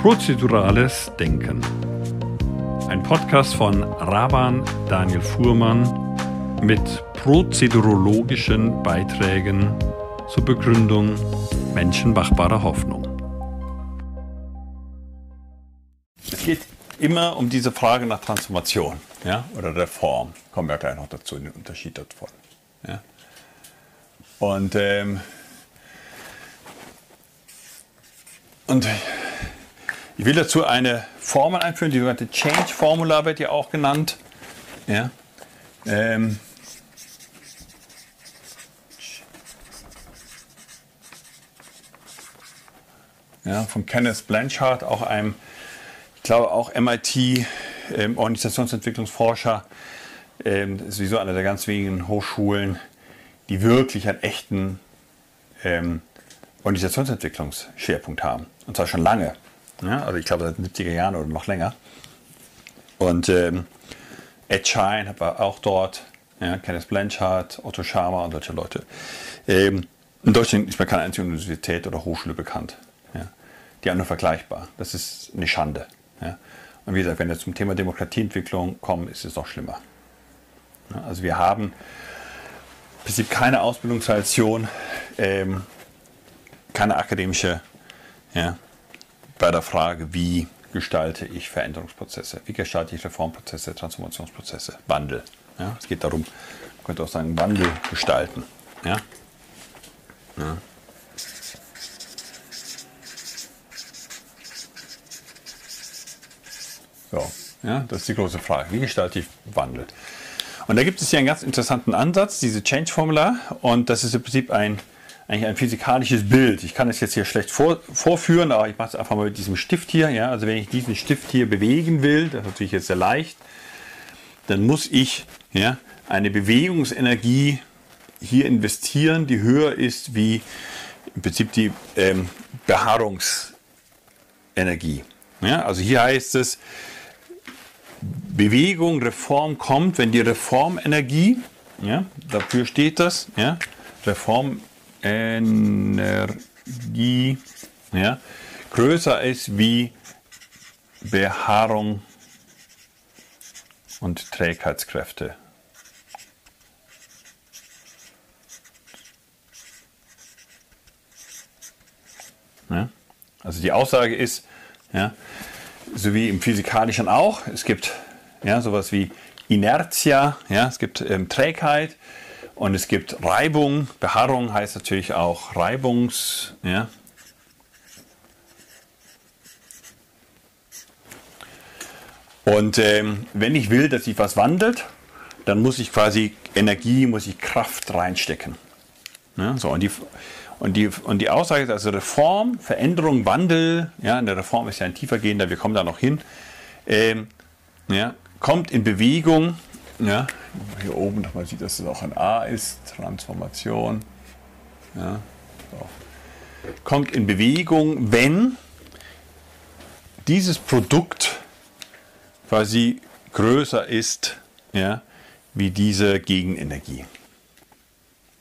Prozedurales Denken. Ein Podcast von Raban Daniel Fuhrmann mit prozedurologischen Beiträgen zur Begründung menschenmachbarer Hoffnung. Es geht immer um diese Frage nach Transformation ja, oder Reform. Kommen wir gleich noch dazu, den Unterschied davon. Ja. Und, ähm, und ich will dazu eine Formel einführen, die sogenannte Change Formula wird ja auch genannt. Ja. Ähm, ja, von Kenneth Blanchard, auch einem, ich glaube auch MIT, ähm, Organisationsentwicklungsforscher, ähm, ist sowieso einer der ganz wenigen Hochschulen, die wirklich einen echten ähm, Organisationsentwicklungsschwerpunkt haben. Und zwar schon lange. Ja, also ich glaube seit den 70er Jahren oder noch länger. Und ähm, Ed Schein war auch dort, ja, Kenneth Blanchard, Otto Schama und solche Leute. Ähm, in Deutschland ist mir keine einzige Universität oder Hochschule bekannt. Ja, die andere vergleichbar. Das ist eine Schande. Ja. Und wie gesagt, wenn wir zum Thema Demokratieentwicklung kommen, ist es noch schlimmer. Ja, also wir haben im Prinzip keine Ausbildungstradition, ähm, keine akademische ja, bei der Frage, wie gestalte ich Veränderungsprozesse, wie gestalte ich Reformprozesse, Transformationsprozesse, Wandel. Ja, es geht darum, man könnte auch sagen, Wandel gestalten. Ja? Ja. So, ja, das ist die große Frage. Wie gestalte ich Wandel? Und da gibt es hier einen ganz interessanten Ansatz, diese Change-Formula. Und das ist im Prinzip ein, eigentlich ein physikalisches Bild. Ich kann es jetzt hier schlecht vor, vorführen, aber ich mache es einfach mal mit diesem Stift hier. Ja? Also wenn ich diesen Stift hier bewegen will, das ist natürlich jetzt sehr leicht, dann muss ich ja, eine Bewegungsenergie hier investieren, die höher ist wie im Prinzip die ähm, Beharrungsenergie. Ja? Also hier heißt es, Bewegung, Reform kommt, wenn die Reformenergie, ja, dafür steht das, ja, Reformenergie, ja, größer ist wie Behaarung und Trägheitskräfte. Ja, also die Aussage ist, ja, so wie im Physikalischen auch. Es gibt ja, sowas wie Inertia, ja, es gibt ähm, Trägheit und es gibt Reibung. Beharrung heißt natürlich auch Reibungs. Ja. Und ähm, wenn ich will, dass sich was wandelt, dann muss ich quasi Energie, muss ich Kraft reinstecken. Ja, so, und die, und die, und die Aussage ist also Reform, Veränderung, Wandel, ja, in der Reform ist ja ein tiefergehender, wir kommen da noch hin, ähm, ja, kommt in Bewegung, ja, hier oben man sieht, dass es auch ein A ist, Transformation, ja, so. kommt in Bewegung, wenn dieses Produkt quasi größer ist ja, wie diese Gegenenergie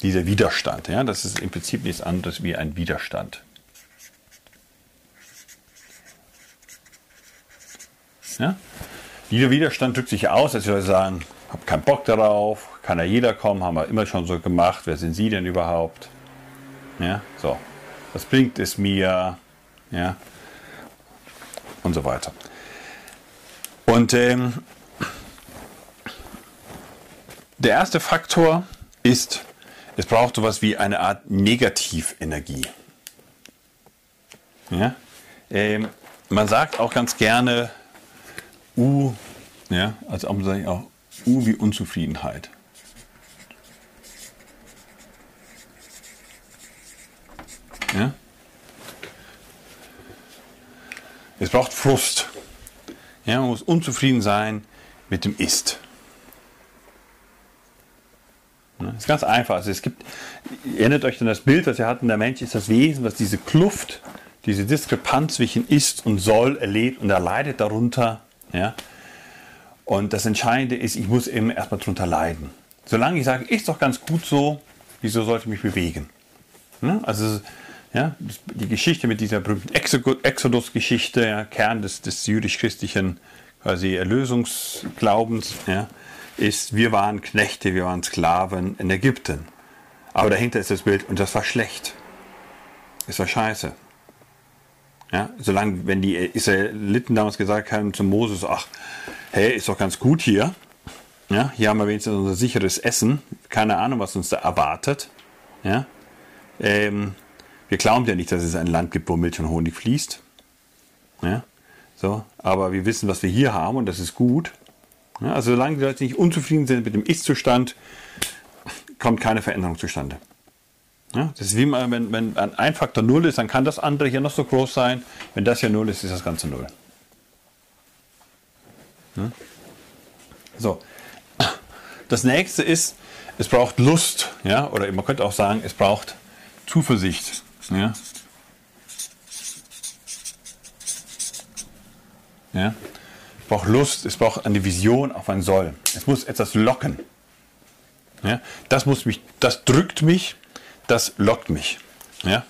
dieser Widerstand. Ja, das ist im Prinzip nichts anderes wie ein Widerstand. Ja? Dieser Widerstand drückt sich aus, als würde sagen, habe keinen Bock darauf, kann ja jeder kommen, haben wir immer schon so gemacht, wer sind Sie denn überhaupt? Ja, so, was bringt es mir? Ja, und so weiter. Und ähm, der erste Faktor ist es braucht sowas wie eine Art Negativenergie. Ja? Ähm, man sagt auch ganz gerne U, ja, also auch U wie Unzufriedenheit. Ja? Es braucht Frust. Ja, man muss unzufrieden sein mit dem Ist. Das ist ganz einfach. Also es gibt, erinnert euch an das Bild, das wir hatten, der Mensch ist das Wesen, was diese Kluft, diese Diskrepanz zwischen ist und soll erlebt und er leidet darunter. Ja? Und das Entscheidende ist, ich muss eben erstmal darunter leiden. Solange ich sage, ist doch ganz gut so, wieso sollte ich mich bewegen? Ja? Also Ja, die Geschichte mit dieser berühmten Exodus-Geschichte, ja, Kern des, des jüdisch-christlichen Erlösungsglaubens, ja, ist, wir waren Knechte, wir waren Sklaven in Ägypten. Aber dahinter ist das Bild, und das war schlecht. Es war scheiße. Ja, solange, wenn die Israeliten damals gesagt haben zu Moses, ach, hey, ist doch ganz gut hier. Ja, hier haben wir wenigstens unser sicheres Essen. Keine Ahnung, was uns da erwartet. Ja, ähm, wir glauben ja nicht, dass es ein Land gibt, wo Milch und Honig fließt. Ja, so, aber wir wissen, was wir hier haben und das ist gut. Ja, also solange die Leute nicht unzufrieden sind mit dem Ist-Zustand, kommt keine Veränderung zustande. Ja, das ist wie wenn, wenn ein Faktor 0 ist, dann kann das andere hier noch so groß sein. Wenn das hier 0 ist, ist das Ganze 0. Ja? So. Das nächste ist, es braucht Lust, ja, oder man könnte auch sagen, es braucht Zuversicht. Ja. Ja. Es braucht Lust, es braucht eine Vision auf ein Soll. Es muss etwas locken. Ja. Das muss mich, das drückt mich, das lockt mich. Ja.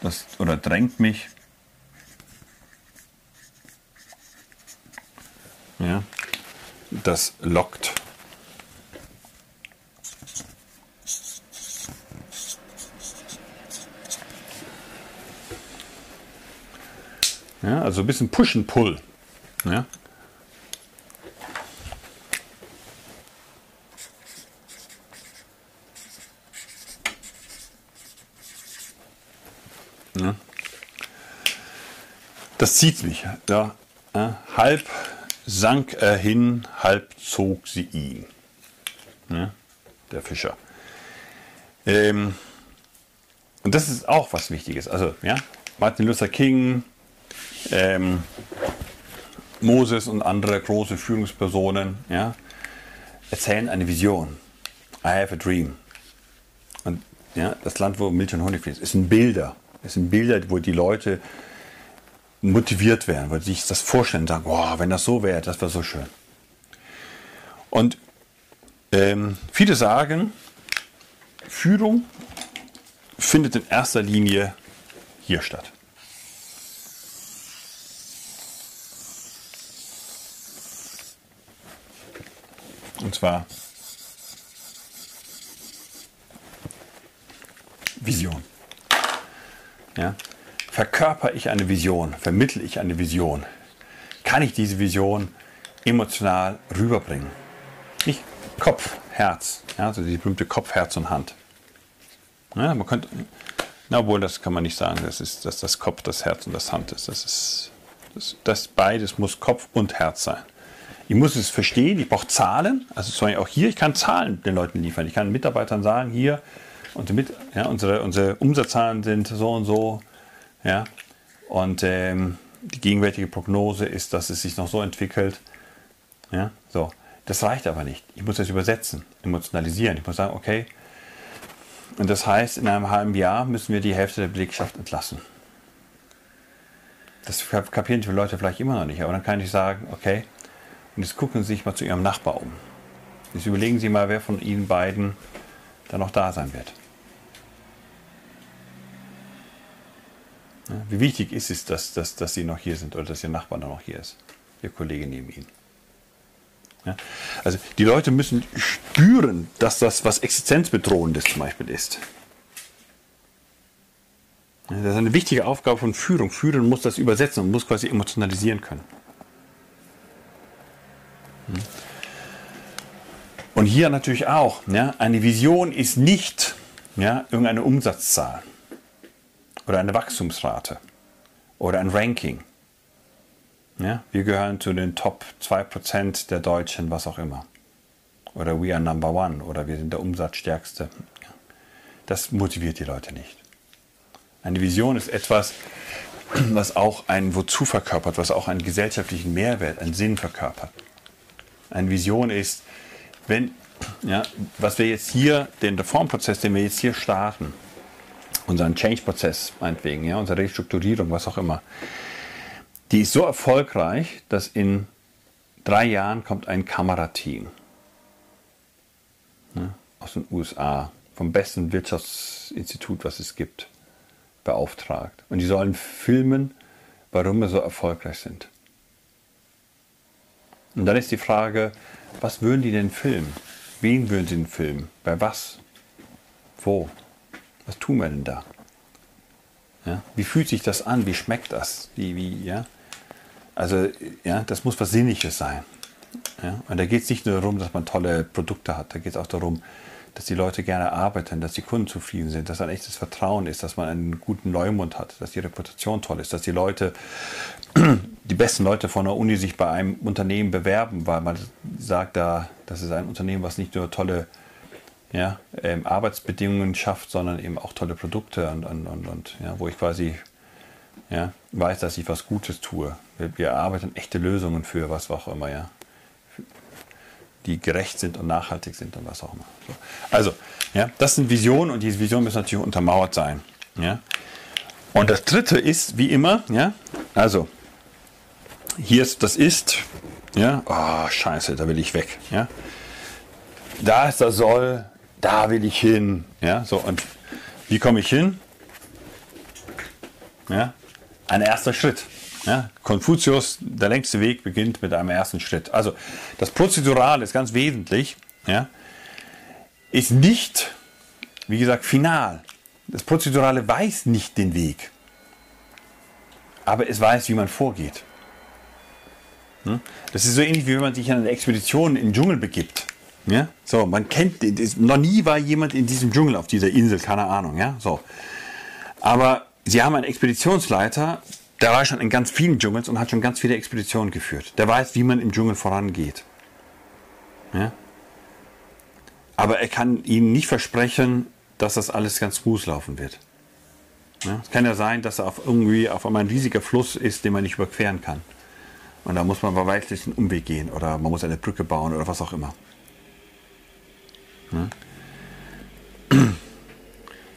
Das, oder drängt mich. Ja. Das lockt. Ja, also ein bisschen Push and Pull. Ja. Das zieht mich. Ja. ja. Halb sank er hin, halb zog sie ihn. Ja. Der Fischer. Ähm, und das ist auch was Wichtiges. Also, ja, Martin Luther King, ähm, Moses und andere große Führungspersonen ja, erzählen eine Vision. I have a dream. Und ja, das Land, wo Milch und Honig fließt, ist ein Bilder. Es sind Bilder, wo die Leute motiviert werden, weil sie sich das vorstellen und sagen, wow, wenn das so wäre, das wäre so schön. Und ähm, viele sagen, Führung findet in erster Linie hier statt. Und zwar Vision. Ja? Verkörper ich eine Vision? Vermittle ich eine Vision? Kann ich diese Vision emotional rüberbringen? Nicht Kopf, Herz, ja, also die berühmte Kopf, Herz und Hand. Ja, man könnte, na, obwohl das kann man nicht sagen, das ist, dass das Kopf, das Herz und das Hand ist. Das ist, das, das beides muss Kopf und Herz sein. Ich muss es verstehen, ich brauche Zahlen. Also auch hier, ich kann Zahlen den Leuten liefern. Ich kann Mitarbeitern sagen, hier, mit, ja, unsere, unsere Umsatzzahlen sind so und so. Ja, und ähm, die gegenwärtige Prognose ist, dass es sich noch so entwickelt. Ja, so. Das reicht aber nicht. Ich muss das übersetzen, emotionalisieren. Ich muss sagen, okay, und das heißt, in einem halben Jahr müssen wir die Hälfte der Belegschaft entlassen. Das kapieren die Leute vielleicht immer noch nicht, aber dann kann ich sagen, okay, und jetzt gucken Sie sich mal zu Ihrem Nachbar um. Jetzt überlegen Sie mal, wer von Ihnen beiden da noch da sein wird. Wie wichtig ist es, dass, dass, dass Sie noch hier sind oder dass Ihr Nachbar noch hier ist, Ihr Kollege neben Ihnen. Ja? Also die Leute müssen spüren, dass das was Existenzbedrohendes zum Beispiel ist. Das ist eine wichtige Aufgabe von Führung. Führen muss das übersetzen und muss quasi emotionalisieren können. Und hier natürlich auch, ja, eine Vision ist nicht ja, irgendeine Umsatzzahl oder eine Wachstumsrate oder ein Ranking. Ja, wir gehören zu den Top 2% der Deutschen, was auch immer. Oder we are number one oder wir sind der Umsatzstärkste. Das motiviert die Leute nicht. Eine Vision ist etwas, was auch ein Wozu verkörpert, was auch einen gesellschaftlichen Mehrwert, einen Sinn verkörpert. Eine Vision ist, wenn, ja, was wir jetzt hier, den Reformprozess, den wir jetzt hier starten, unseren Change-Prozess meinetwegen, ja, unsere Restrukturierung, was auch immer, die ist so erfolgreich, dass in drei Jahren kommt ein Kamerateam ja, aus den USA, vom besten Wirtschaftsinstitut, was es gibt, beauftragt. Und die sollen filmen, warum wir so erfolgreich sind. Und dann ist die Frage, was würden die denn filmen? Wen würden sie denn filmen? Bei was? Wo? Was tun wir denn da? Ja? Wie fühlt sich das an? Wie schmeckt das? Wie, wie, ja? Also, ja, das muss was Sinnliches sein. Ja? Und da geht es nicht nur darum, dass man tolle Produkte hat, da geht es auch darum, dass die Leute gerne arbeiten, dass die Kunden zufrieden sind, dass ein echtes Vertrauen ist, dass man einen guten Leumund hat, dass die Reputation toll ist, dass die Leute, die besten Leute von der Uni sich bei einem Unternehmen bewerben, weil man sagt, da, das ist ein Unternehmen, was nicht nur tolle ja, ähm, Arbeitsbedingungen schafft, sondern eben auch tolle Produkte und, und, und, und ja, wo ich quasi ja, weiß, dass ich was Gutes tue. Wir, wir arbeiten echte Lösungen für was auch immer, ja die gerecht sind und nachhaltig sind und was auch immer. So. Also, ja, das sind Visionen und diese Visionen müssen natürlich untermauert sein. Ja. Und das dritte ist, wie immer, ja, also, hier ist das ist, ja, oh, scheiße, da will ich weg, ja. Da ist das soll, da will ich hin, ja, so, und wie komme ich hin? Ja, ein erster Schritt. Ja, Konfuzius, der längste Weg beginnt mit einem ersten Schritt. Also das Prozedural ist ganz wesentlich, ja, ist nicht, wie gesagt, final. Das Prozedurale weiß nicht den Weg, aber es weiß, wie man vorgeht. Hm? Das ist so ähnlich, wie wenn man sich an eine Expedition in den Dschungel begibt. Ja? So, man kennt, noch nie war jemand in diesem Dschungel auf dieser Insel, keine Ahnung. Ja? So. Aber sie haben einen Expeditionsleiter, der war schon in ganz vielen Dschungels und hat schon ganz viele Expeditionen geführt. Der weiß, wie man im Dschungel vorangeht. Ja? Aber er kann ihnen nicht versprechen, dass das alles ganz smooth laufen wird. Ja? Es kann ja sein, dass er auf irgendwie auf einmal ein riesiger Fluss ist, den man nicht überqueren kann. Und da muss man bei weitem einen Umweg gehen oder man muss eine Brücke bauen oder was auch immer. Ja?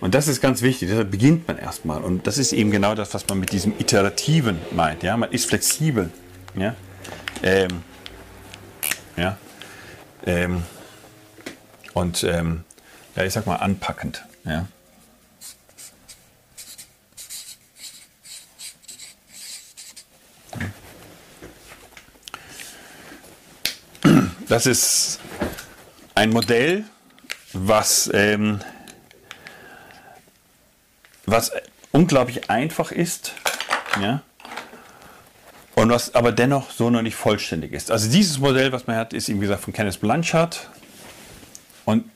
Und das ist ganz wichtig, deshalb beginnt man erstmal. Und das ist eben genau das, was man mit diesem Iterativen meint. Ja? Man ist flexibel. Ja, ähm, ja? Ähm, und ähm, ja, ich sag mal anpackend. Ja? Das ist ein Modell, was ähm, was unglaublich einfach ist, ja, und was aber dennoch so noch nicht vollständig ist. Also dieses Modell, was man hat, ist, wie gesagt, von Kenneth Blanchard. Und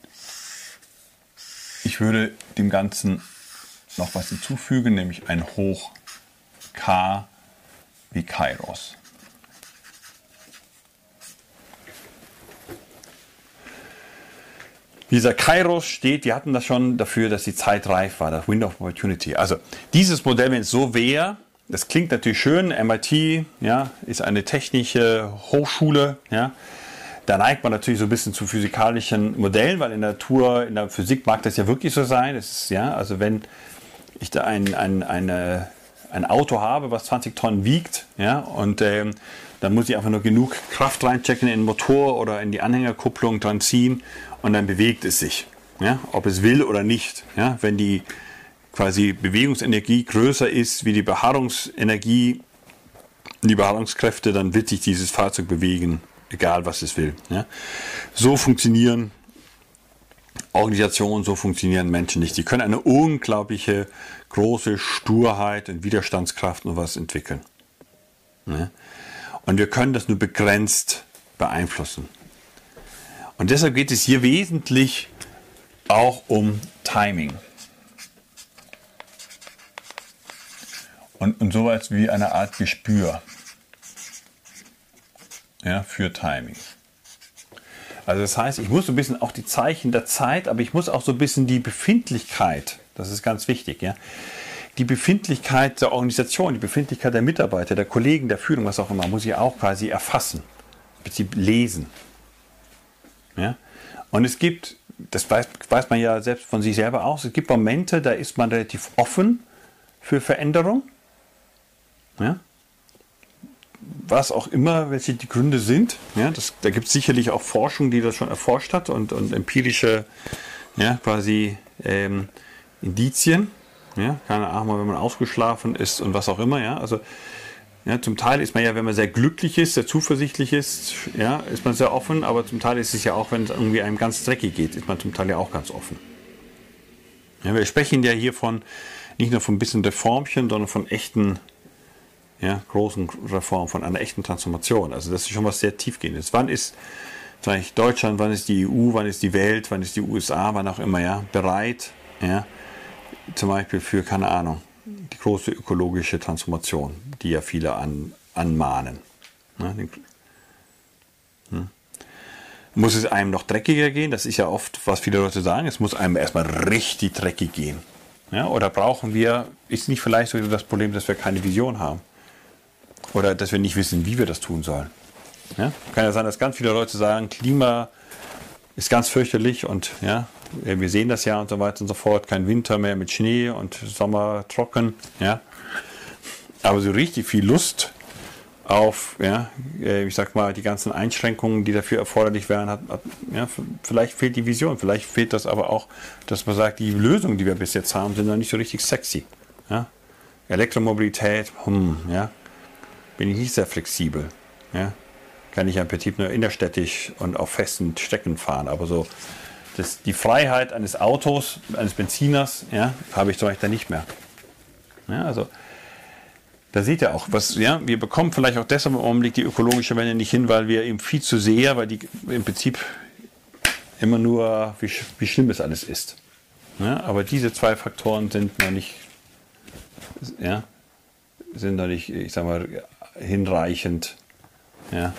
ich würde dem Ganzen noch was hinzufügen, nämlich ein Hoch K wie Kairos. Dieser Kairos steht, wir hatten das schon dafür, dass die Zeit reif war, das Window of Opportunity. Also dieses Modell, wenn es so wäre, das klingt natürlich schön, MIT ja, ist eine technische Hochschule, ja, da neigt man natürlich so ein bisschen zu physikalischen Modellen, weil in der Natur, in der Physik mag das ja wirklich so sein. Das ist, ja, also wenn ich da ein, ein, eine, ein Auto habe, was 20 Tonnen wiegt, ja, und ähm, dann muss ich einfach nur genug Kraft reinchecken in den Motor oder in die Anhängerkupplung dran ziehen und dann bewegt es sich. Ja? Ob es will oder nicht. Ja? Wenn die quasi Bewegungsenergie größer ist wie die Beharrungsenergie, die Beharrungskräfte, dann wird sich dieses Fahrzeug bewegen, egal was es will. Ja? So funktionieren Organisationen, so funktionieren Menschen nicht. Die können eine unglaubliche große Sturheit und Widerstandskraft und was entwickeln. Ja? Und wir können das nur begrenzt beeinflussen. Und deshalb geht es hier wesentlich auch um Timing. Und, und sowas wie eine Art Gespür ja, für Timing. Also das heißt, ich muss so ein bisschen auch die Zeichen der Zeit, aber ich muss auch so ein bisschen die Befindlichkeit, das ist ganz wichtig, ja, die Befindlichkeit der Organisation, die Befindlichkeit der Mitarbeiter, der Kollegen, der Führung, was auch immer, muss ich auch quasi erfassen, lesen. Ja? Und es gibt, das weiß, weiß man ja selbst von sich selber auch, es gibt Momente, da ist man relativ offen für Veränderung. Ja? Was auch immer, welche die Gründe sind. Ja? Das, da gibt es sicherlich auch Forschung, die das schon erforscht hat und, und empirische ja, quasi ähm, Indizien. Ja, keine Ahnung, wenn man ausgeschlafen ist und was auch immer. Ja, also ja, zum Teil ist man ja, wenn man sehr glücklich ist, sehr zuversichtlich ist, ja, ist man sehr offen, aber zum Teil ist es ja auch, wenn es irgendwie einem ganz dreckig geht, ist man zum Teil ja auch ganz offen. Ja, wir sprechen ja hier von nicht nur von ein bisschen Reformchen, sondern von echten, ja, großen Reformen, von einer echten Transformation. Also das ist schon was sehr tiefgehendes. Wann ist ich, Deutschland, wann ist die EU, wann ist die Welt, wann ist die USA, wann auch immer, ja, bereit, ja, zum Beispiel für, keine Ahnung, die große ökologische Transformation, die ja viele an, anmahnen. Ne? Hm. Muss es einem noch dreckiger gehen? Das ist ja oft, was viele Leute sagen, es muss einem erstmal richtig dreckig gehen. Ja? Oder brauchen wir, ist nicht vielleicht so das Problem, dass wir keine Vision haben? Oder dass wir nicht wissen, wie wir das tun sollen? Ja? Kann ja sein, dass ganz viele Leute sagen, Klima ist ganz fürchterlich und ja, wir sehen das ja und so weiter und so fort. Kein Winter mehr mit Schnee und Sommer trocken. Ja. Aber so richtig viel Lust auf, ja, äh, ich sag mal, die ganzen Einschränkungen, die dafür erforderlich wären, hat, hat, ja, vielleicht fehlt die Vision, vielleicht fehlt das aber auch, dass man sagt, die Lösungen, die wir bis jetzt haben, sind noch nicht so richtig sexy. Ja. Elektromobilität, hm, ja, bin ich nicht sehr flexibel. Ja kann ich im Prinzip nur innerstädtisch und auf festen Strecken fahren. Aber so das, die Freiheit eines Autos, eines Benziners, ja, habe ich zum Beispiel nicht mehr. Ja, also da seht ihr auch, was, ja, wir bekommen vielleicht auch deshalb im Augenblick die ökologische Wende nicht hin, weil wir eben viel zu sehr, weil die im Prinzip immer nur, wie, wie schlimm es alles ist. Ja, aber diese zwei Faktoren sind noch nicht, ja, sind noch nicht, ich sag mal, hinreichend, ja,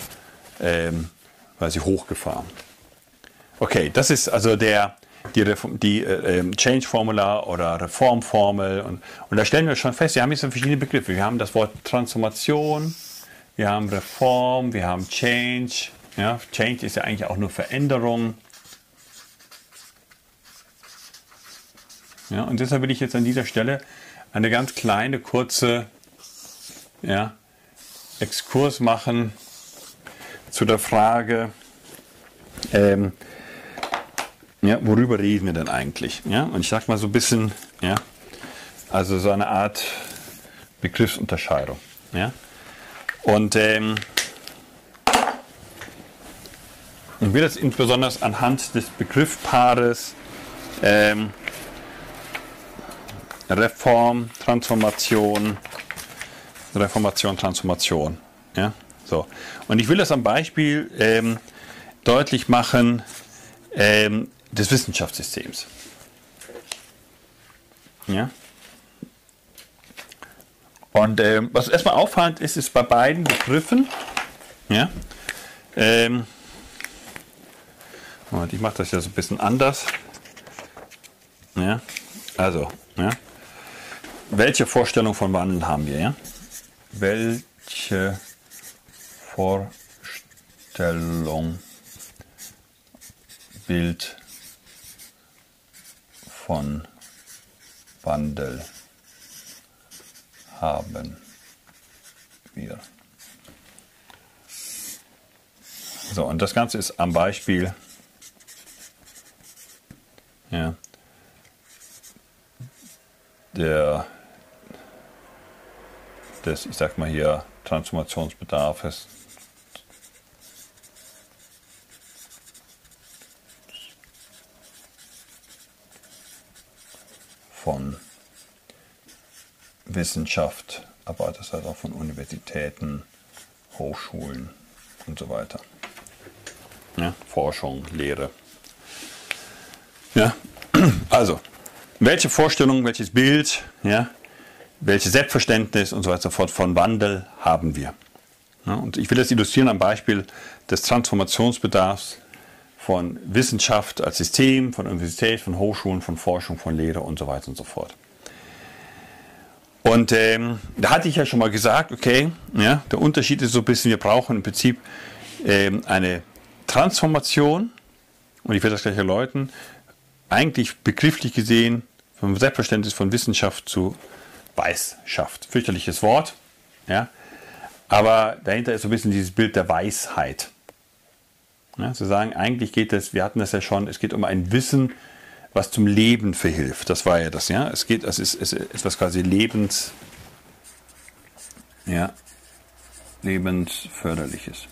ähm, quasi hochgefahren. Okay, das ist also der, die, Reform, die äh, ähm, Change-Formula oder Reformformel. Und, und da stellen wir schon fest, wir haben jetzt verschiedene Begriffe. Wir haben das Wort Transformation, wir haben Reform, wir haben Change. Ja, Change ist ja eigentlich auch nur Veränderung. Ja, und deshalb will ich jetzt an dieser Stelle eine ganz kleine, kurze ja, Exkurs machen zu der Frage, ähm, ja, worüber reden wir denn eigentlich? Ja, und ich sage mal so ein bisschen, ja, also so eine Art Begriffsunterscheidung. Ja, und ähm, ich will das insbesondere anhand des Begriffpaares ähm, Reform, Transformation, Reformation, Transformation. Ja, so. Und ich will das am Beispiel ähm, deutlich machen ähm, des Wissenschaftssystems. Ja. Und ähm, was erstmal auffallend ist, ist bei beiden Begriffen, ja, ähm, Moment, ich mache das ja so ein bisschen anders. Ja, also, ja, welche Vorstellung von Wandel haben wir? Ja? Welche Vorstellung, Bild von Wandel haben wir. So, und das Ganze ist am Beispiel ja, der des, ich sag mal hier, Transformationsbedarfes von Wissenschaft, aber das heißt auch von Universitäten, Hochschulen und so weiter. Ja, Forschung, Lehre. Ja, also, welche Vorstellung, welches Bild, ja, welches Selbstverständnis und so weiter fort von Wandel haben wir? Ja, und ich will das illustrieren am Beispiel des Transformationsbedarfs von Wissenschaft als System, von Universität, von Hochschulen, von Forschung, von Lehre und so weiter und so fort. Und ähm, da hatte ich ja schon mal gesagt, okay, ja, der Unterschied ist so ein bisschen, wir brauchen im Prinzip ähm, eine Transformation, und ich werde das gleich erläutern, eigentlich begrifflich gesehen vom Selbstverständnis von Wissenschaft zu Weisschaft. Fürchterliches Wort, ja, aber dahinter ist so ein bisschen dieses Bild der Weisheit. Ja, zu sagen, eigentlich geht es, wir hatten das ja schon, es geht um ein Wissen, was zum Leben verhilft. Das war ja das, ja. Es geht, es ist etwas quasi Lebens, ja, lebensförderliches.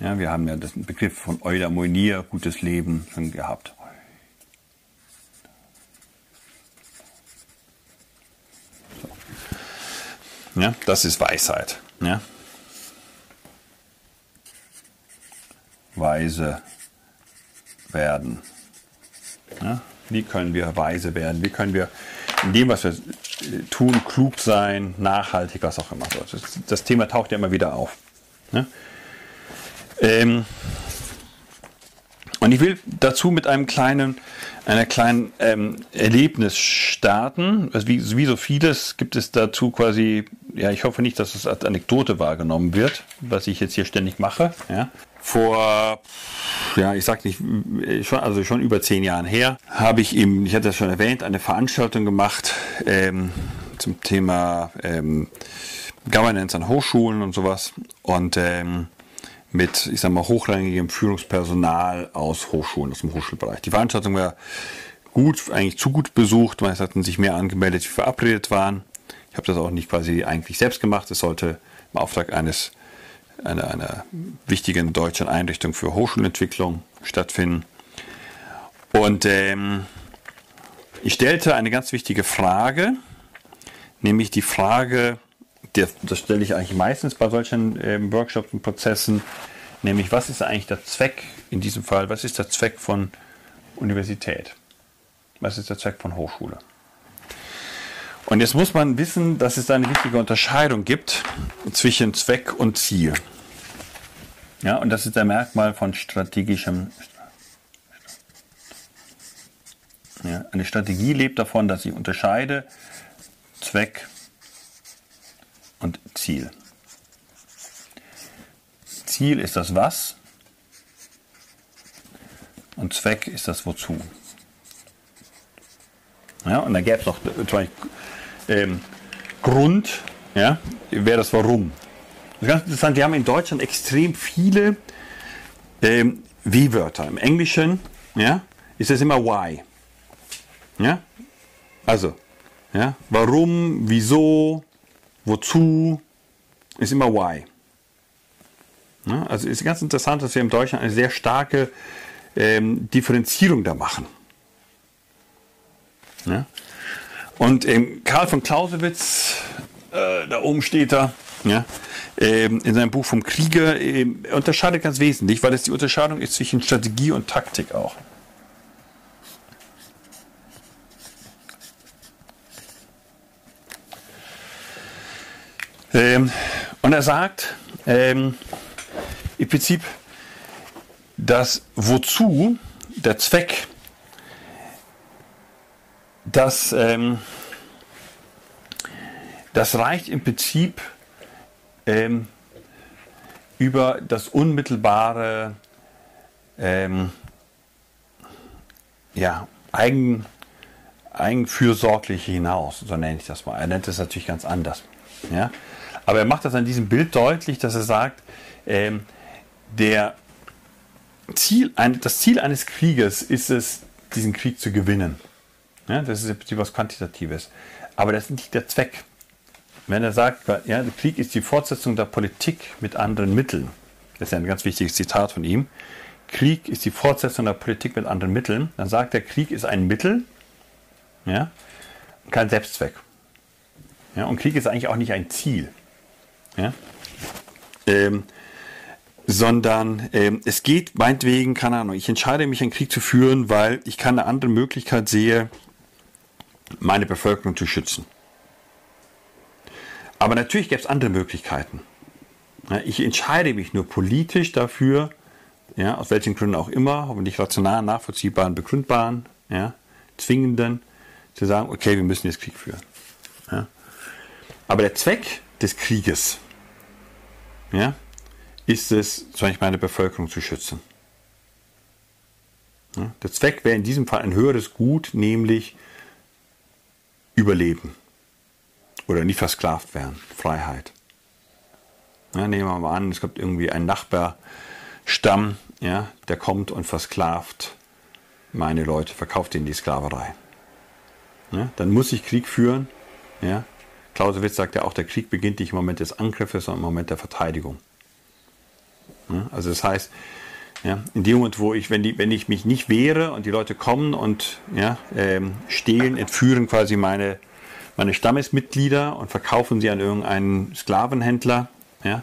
Ja, wir haben ja den Begriff von Eudaimonia, gutes Leben, schon gehabt. So. Ja, das ist Weisheit. Ja. Weise werden. Ja, wie können wir weise werden? Wie können wir in dem, was wir tun, klug sein, nachhaltig, was auch immer. Das, das Thema taucht ja immer wieder auf. Ja? Ähm, und ich will dazu mit einem kleinen, einer kleinen ähm, Erlebnis starten. Also wie, wie, so vieles gibt es dazu quasi, ja, ich hoffe nicht, dass es als Anekdote wahrgenommen wird, was ich jetzt hier ständig mache. Ja. Vor, ja, ich sag nicht, schon, also schon über zehn Jahren her, habe ich eben, ich hatte das schon erwähnt, eine Veranstaltung gemacht ähm, zum Thema ähm, Governance an Hochschulen und sowas. Und ähm, mit, ich sag mal, hochrangigem Führungspersonal aus Hochschulen, aus dem Hochschulbereich. Die Veranstaltung war gut, eigentlich zu gut besucht, weil es hatten sich mehr angemeldet, wie verabredet waren. Ich habe das auch nicht quasi eigentlich selbst gemacht. Es sollte im Auftrag eines einer, einer wichtigen deutschen Einrichtung für Hochschulentwicklung stattfinden. Und ähm, ich stellte eine ganz wichtige Frage, nämlich die Frage, das stelle ich eigentlich meistens bei solchen äh, Workshops und Prozessen, nämlich was ist eigentlich der Zweck in diesem Fall, was ist der Zweck von Universität? Was ist der Zweck von Hochschule? Und jetzt muss man wissen, dass es da eine wichtige Unterscheidung gibt zwischen Zweck und Ziel. Ja, und das ist der Merkmal von strategischem. Ja, eine Strategie lebt davon, dass ich unterscheide Zweck und Ziel. Ziel ist das Was und Zweck ist das Wozu. Ja, und dann gäbe es noch ähm, Grund, ja, wäre das Warum. Das ist ganz interessant, wir haben in Deutschland extrem viele ähm, Wie-Wörter. Im Englischen ja, ist es immer Why. Ja? Also, ja, warum, wieso, wozu, ist immer why. Ja, also ist ganz interessant, dass wir in Deutschland eine sehr starke ähm, Differenzierung da machen. Ja? Und ähm, Karl von Clausewitz, äh, da oben steht er, ja, ähm, in seinem Buch vom Krieger, ähm, unterscheidet ganz wesentlich, weil es die Unterscheidung ist zwischen Strategie und Taktik auch. Ähm, und er sagt ähm, im Prinzip, dass wozu der Zweck, dass ähm, das reicht im Prinzip ähm, über das unmittelbare ähm, ja, Eigen, Eigenfürsorgliche hinaus, so nenne ich das mal. Er nennt es natürlich ganz anders. Ja? Aber er macht das an diesem Bild deutlich, dass er sagt, ähm, der Ziel, ein, das Ziel eines Krieges ist es, diesen Krieg zu gewinnen. Ja, das ist etwas Quantitatives. Aber das ist nicht der Zweck. Wenn er sagt, ja, der Krieg ist die Fortsetzung der Politik mit anderen Mitteln, das ist ja ein ganz wichtiges Zitat von ihm, Krieg ist die Fortsetzung der Politik mit anderen Mitteln, dann sagt er, Krieg ist ein Mittel, ja, kein Selbstzweck. Ja, und Krieg ist eigentlich auch nicht ein Ziel. Ja? Ähm, sondern ähm, es geht meinetwegen, keine Ahnung, ich entscheide mich, einen Krieg zu führen, weil ich keine andere Möglichkeit sehe, meine Bevölkerung zu schützen. Aber natürlich gäbe es andere Möglichkeiten. Ich entscheide mich nur politisch dafür, ja, aus welchen Gründen auch immer, hoffentlich rational, nachvollziehbaren, begründbaren, ja, zwingenden, zu sagen, okay, wir müssen jetzt Krieg führen. Ja. Aber der Zweck des Krieges ja, ist es, zum Beispiel meine Bevölkerung zu schützen. Ja, der Zweck wäre in diesem Fall ein höheres Gut, nämlich Überleben oder nicht versklavt werden, Freiheit. Ja, nehmen wir mal an, es gibt irgendwie einen Nachbarstamm ja, der kommt und versklavt meine Leute, verkauft ihnen die Sklaverei. Ja, dann muss ich Krieg führen. Ja. Clausewitz sagt ja auch, der Krieg beginnt nicht im Moment des Angriffes, sondern im Moment der Verteidigung. Ja, also das heißt, ja, in dem Moment, wo ich, wenn, die, wenn ich mich nicht wehre und die Leute kommen und ja, ähm, stehlen, entführen quasi meine, meine Stammesmitglieder und verkaufen sie an irgendeinen Sklavenhändler, ja,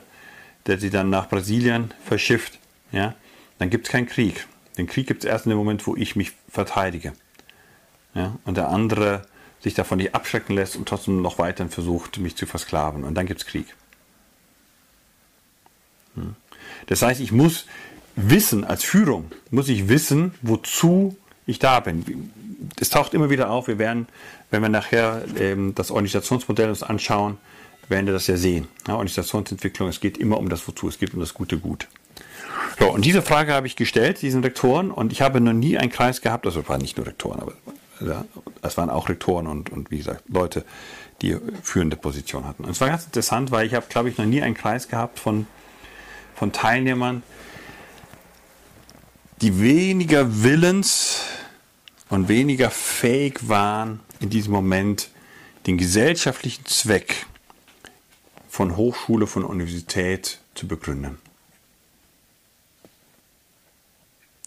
der sie dann nach Brasilien verschifft, ja, dann gibt es keinen Krieg. Den Krieg gibt es erst in dem Moment, wo ich mich verteidige. Ja, und der andere sich davon nicht abschrecken lässt und trotzdem noch weiterhin versucht, mich zu versklaven. Und dann gibt es Krieg. Hm. Das heißt, ich muss wissen, als Führung, muss ich wissen, wozu ich da bin. Es taucht immer wieder auf, wir werden, wenn wir nachher ähm, das Organisationsmodell uns anschauen, werden wir das ja sehen. Ja, Organisationsentwicklung, es geht immer um das Wozu, es geht um das gute Gut. So, und diese Frage habe ich gestellt, diesen Rektoren, und ich habe noch nie einen Kreis gehabt, also waren nicht nur Rektoren, aber ja, es waren auch Rektoren und, und wie gesagt, Leute, die führende Position hatten. Und es war ganz interessant, weil ich habe, glaube ich, noch nie einen Kreis gehabt von, von Teilnehmern, die weniger willens und weniger fähig waren, in diesem Moment den gesellschaftlichen Zweck von Hochschule, von Universität zu begründen.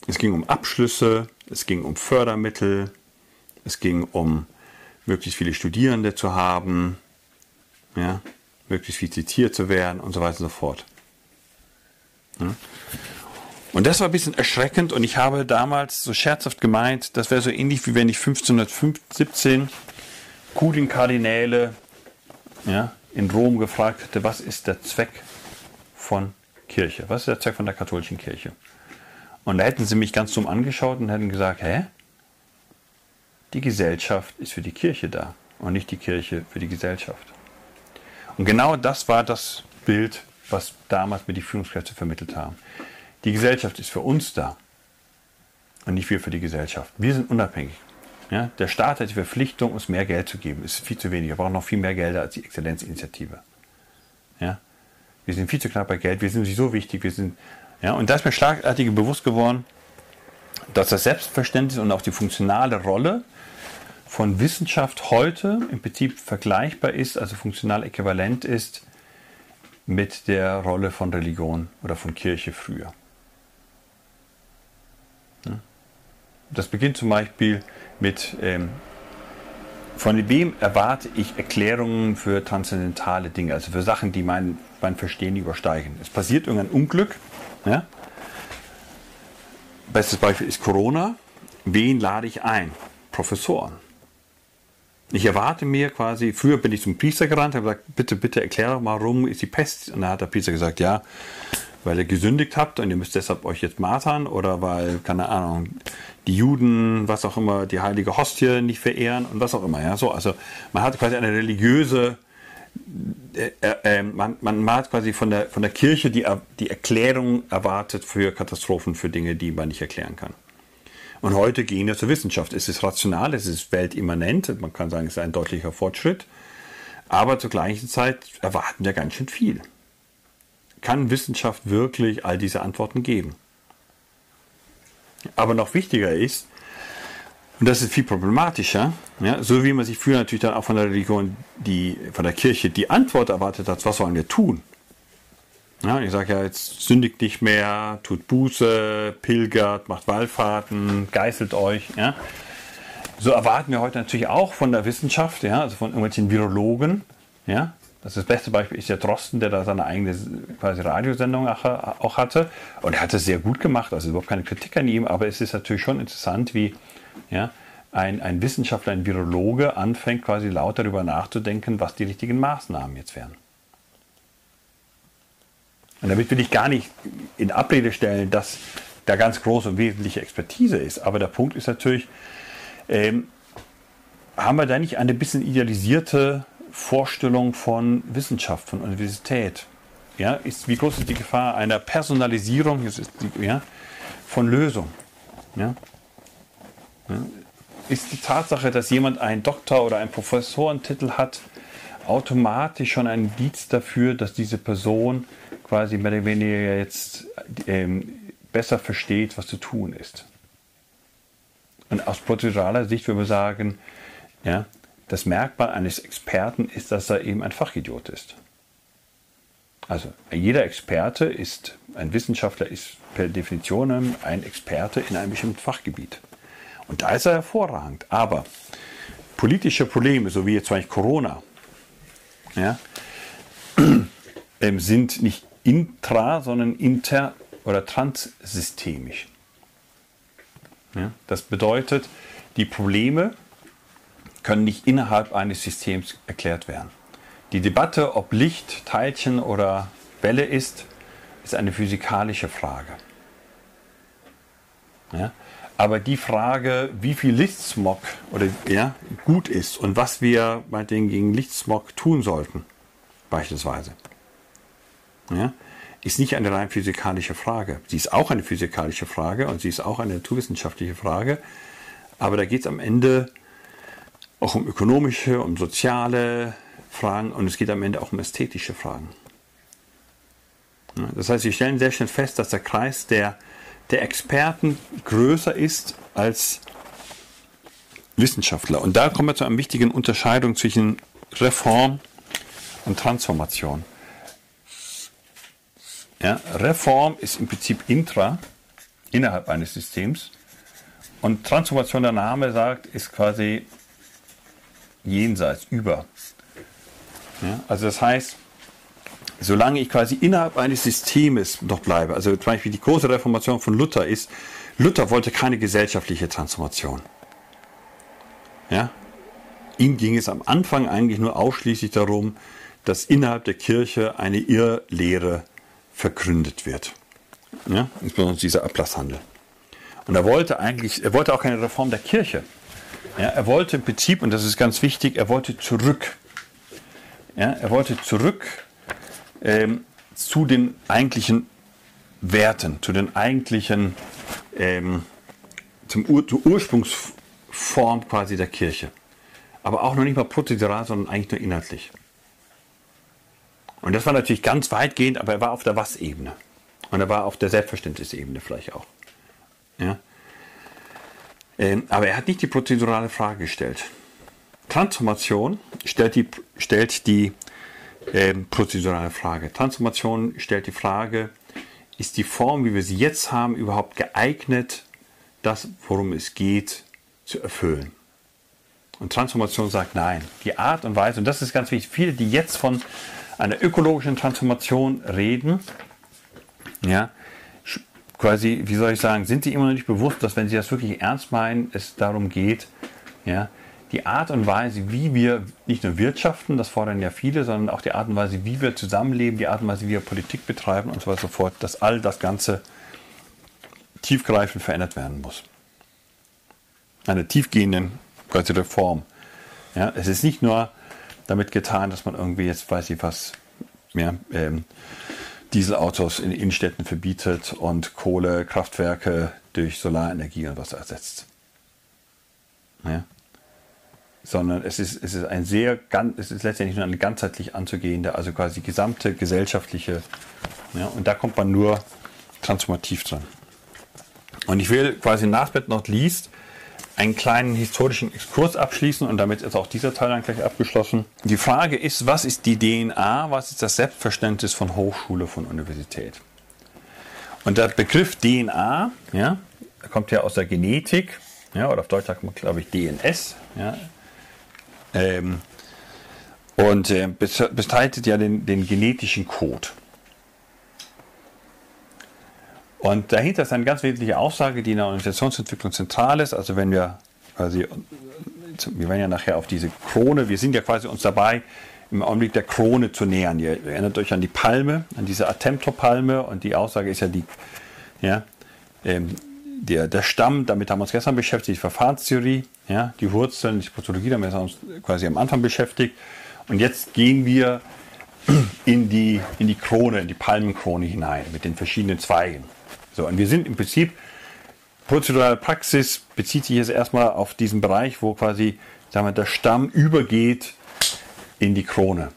Es ging um Abschlüsse, es ging um Fördermittel, es ging um möglichst viele Studierende zu haben, ja, möglichst viel zitiert zu werden und so weiter und so fort. Ja. Und das war ein bisschen erschreckend und ich habe damals so scherzhaft gemeint, das wäre so ähnlich wie wenn ich 1517 Kardinäle ja, in Rom gefragt hätte, was ist der Zweck von Kirche? Was ist der Zweck von der katholischen Kirche? Und da hätten sie mich ganz dumm angeschaut und hätten gesagt, hä? Die Gesellschaft ist für die Kirche da und nicht die Kirche für die Gesellschaft. Und genau das war das Bild, was damals mir die Führungskräfte vermittelt haben. Die Gesellschaft ist für uns da und nicht wir für die Gesellschaft. Wir sind unabhängig. Ja, der Staat hat die Verpflichtung, uns mehr Geld zu geben. Ist viel zu wenig. Wir brauchen noch viel mehr Gelder als die Exzellenzinitiative. Ja, wir sind viel zu knapp bei Geld. Wir sind so wichtig. Wir sind, ja, und da ist mir schlagartig bewusst geworden, dass das Selbstverständnis und auch die funktionale Rolle von Wissenschaft heute im Prinzip vergleichbar ist, also funktional äquivalent ist mit der Rolle von Religion oder von Kirche früher. Das beginnt zum Beispiel mit, ähm, von wem erwarte ich Erklärungen für transzendentale Dinge, also für Sachen, die mein, mein Verstehen übersteigen. Es passiert irgendein Unglück. Ja? Bestes Beispiel ist Corona. Wen lade ich ein? Professoren. Ich erwarte mir quasi, früher bin ich zum Priester gerannt, habe gesagt, bitte, bitte erkläre mal, warum ist die Pest? Und dann hat der Priester gesagt, ja, weil ihr gesündigt habt und ihr müsst deshalb euch jetzt martern oder weil, keine Ahnung, die Juden, was auch immer, die heilige Hostie nicht verehren und was auch immer. Ja, so, also man hat quasi eine religiöse, äh, äh, ähm, man, man hat quasi von der, von der Kirche die, die Erklärung erwartet für Katastrophen, für Dinge, die man nicht erklären kann. Und heute gehen wir zur Wissenschaft. Es ist rational, es ist weltimmanent, man kann sagen, es ist ein deutlicher Fortschritt. Aber zur gleichen Zeit erwarten wir ganz schön viel. Kann Wissenschaft wirklich all diese Antworten geben? Aber noch wichtiger ist, und das ist viel problematischer, ja, so wie man sich früher natürlich dann auch von der Religion, die, von der Kirche die Antwort erwartet hat, was sollen wir tun? Ja, ich sage ja, jetzt sündigt nicht mehr, tut Buße, pilgert, macht Wallfahrten, geißelt euch. Ja. So erwarten wir heute natürlich auch von der Wissenschaft, ja, also von irgendwelchen Virologen. Ja. Das, das beste Beispiel ist der Drosten, der da seine eigene quasi Radiosendung auch hatte. Und er hat es sehr gut gemacht, also überhaupt keine Kritik an ihm, aber es ist natürlich schon interessant, wie ja, ein, ein Wissenschaftler, ein Virologe anfängt, quasi laut darüber nachzudenken, was die richtigen Maßnahmen jetzt wären. Und damit will ich gar nicht in Abrede stellen, dass da ganz große und wesentliche Expertise ist. Aber der Punkt ist natürlich, ähm, haben wir da nicht eine bisschen idealisierte Vorstellung von Wissenschaft, von Universität? Ja, ist, wie groß ist die Gefahr einer Personalisierung die, ja, von Lösung? Ja? Ist die Tatsache, dass jemand einen Doktor- oder einen Professorentitel hat, automatisch schon ein Indiz dafür, dass diese Person quasi mehr oder weniger jetzt ähm, besser versteht, was zu tun ist. Und aus prozeduraler Sicht würde man sagen, ja, das Merkmal eines Experten ist, dass er eben ein Fachidiot ist. Also jeder Experte ist, ein Wissenschaftler ist per Definition ein Experte in einem bestimmten Fachgebiet. Und da ist er hervorragend. Aber politische Probleme, so wie jetzt zum Beispiel Corona, ja, ähm, sind nicht intra, sondern inter- oder transsystemisch. Ja, das bedeutet, die Probleme können nicht innerhalb eines Systems erklärt werden. Die Debatte, ob Licht, Teilchen oder Welle ist, ist eine physikalische Frage. Ja? Aber die Frage, wie viel Lichtsmog oder, ja, gut ist und was wir bei gegen Lichtsmog tun sollten, beispielsweise, ja, ist nicht eine rein physikalische Frage. Sie ist auch eine physikalische Frage und sie ist auch eine naturwissenschaftliche Frage. Aber da geht es am Ende auch um ökonomische, um soziale Fragen und es geht am Ende auch um ästhetische Fragen. Das heißt, wir stellen sehr schnell fest, dass der Kreis der, der Experten größer ist als Wissenschaftler. Und da kommen wir zu einer wichtigen Unterscheidung zwischen Reform und Transformation. Ja, Reform ist im Prinzip intra, innerhalb eines Systems. Und Transformation, der Name sagt, ist quasi jenseits, über. Ja, also das heißt, solange ich quasi innerhalb eines Systems noch bleibe, also zum Beispiel die große Reformation von Luther ist, Luther wollte keine gesellschaftliche Transformation. Ja? Ihm ging es am Anfang eigentlich nur ausschließlich darum, dass innerhalb der Kirche eine Irrlehre vergründet wird. Ja? Insbesondere dieser Ablasshandel. Und er wollte eigentlich, er wollte auch keine Reform der Kirche. Ja, er wollte im Prinzip, und das ist ganz wichtig, er wollte zurück. Ja, er wollte zurück ähm, zu den eigentlichen Werten, zu den eigentlichen, ähm, zum Ur zur Ursprungsform quasi der Kirche. Aber auch noch nicht mal prozedural, sondern eigentlich nur inhaltlich. Und das war natürlich ganz weitgehend, aber er war auf der Was-Ebene. Und er war auf der Selbstverständnisebene vielleicht auch. Ja? Ähm, aber er hat nicht die prozedurale Frage gestellt. Transformation stellt die, stellt die ähm, prozedurale Frage. Transformation stellt die Frage, ist die Form, wie wir sie jetzt haben, überhaupt geeignet, das, worum es geht, zu erfüllen? Und Transformation sagt nein. Die Art und Weise, und das ist ganz wichtig, viele, die jetzt von einer ökologischen Transformation reden, ja, quasi, wie soll ich sagen, sind sie immer noch nicht bewusst, dass wenn sie das wirklich ernst meinen, es darum geht, ja, die Art und Weise, wie wir nicht nur wirtschaften, das fordern ja viele, sondern auch die Art und Weise, wie wir zusammenleben, die Art und Weise, wie wir Politik betreiben und so weiter und so fort, dass all das Ganze tiefgreifend verändert werden muss. Eine tiefgehende quasi Reform. Ja, es ist nicht nur damit getan, dass man irgendwie jetzt weiß ich was, ja, ähm, Dieselautos in Innenstädten verbietet und Kohlekraftwerke durch Solarenergie und was ersetzt. Ja sondern es ist, es ist ein sehr, es ist letztendlich nur eine ganzheitlich anzugehende, also quasi gesamte gesellschaftliche, ja, und da kommt man nur transformativ dran. Und ich will quasi nach not least einen kleinen historischen Exkurs abschließen und damit ist auch dieser Teil dann gleich abgeschlossen. Die Frage ist, was ist die DNA, was ist das Selbstverständnis von Hochschule, von Universität? Und der Begriff DNA, ja, kommt ja aus der Genetik, ja, oder auf Deutsch sagt man, glaube ich, DNS, ja, ähm, und äh, bestreitet ja den, den genetischen Code. Und dahinter ist eine ganz wesentliche Aussage, die in der Organisationsentwicklung zentral ist. Also wenn wir quasi, wir werden ja nachher auf diese Krone, wir sind ja quasi uns dabei, im Augenblick der Krone zu nähern. Ihr erinnert euch an die Palme, an diese Attempto-Palme und die Aussage ist ja die, ja, ähm, der, der Stamm, damit haben wir uns gestern beschäftigt, die Verfahrenstheorie, ja, die Wurzeln, die Pathologie, damit haben wir uns quasi am Anfang beschäftigt. Und jetzt gehen wir in die, in die Krone, in die Palmenkrone hinein mit den verschiedenen Zweigen. So, und wir sind im Prinzip, prozedurale Praxis bezieht sich jetzt erstmal auf diesen Bereich, wo quasi sagen wir, der Stamm übergeht in die Krone.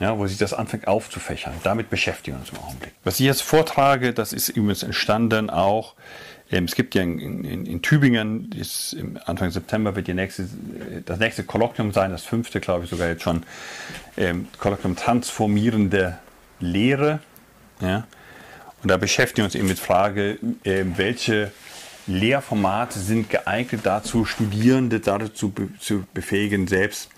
ja, wo sich das anfängt aufzufächern. Damit beschäftigen wir uns im Augenblick. Was ich jetzt vortrage, das ist übrigens entstanden auch, ähm, es gibt ja in, in, in Tübingen, ist Anfang September wird nächste, das nächste Kolloquium sein, das fünfte, glaube ich, sogar jetzt schon, ähm, Kolloquium Transformierende Lehre. Ja? Und da beschäftigen wir uns eben mit Frage, äh, welche Lehrformate sind geeignet dazu, Studierende dazu zu befähigen, selbst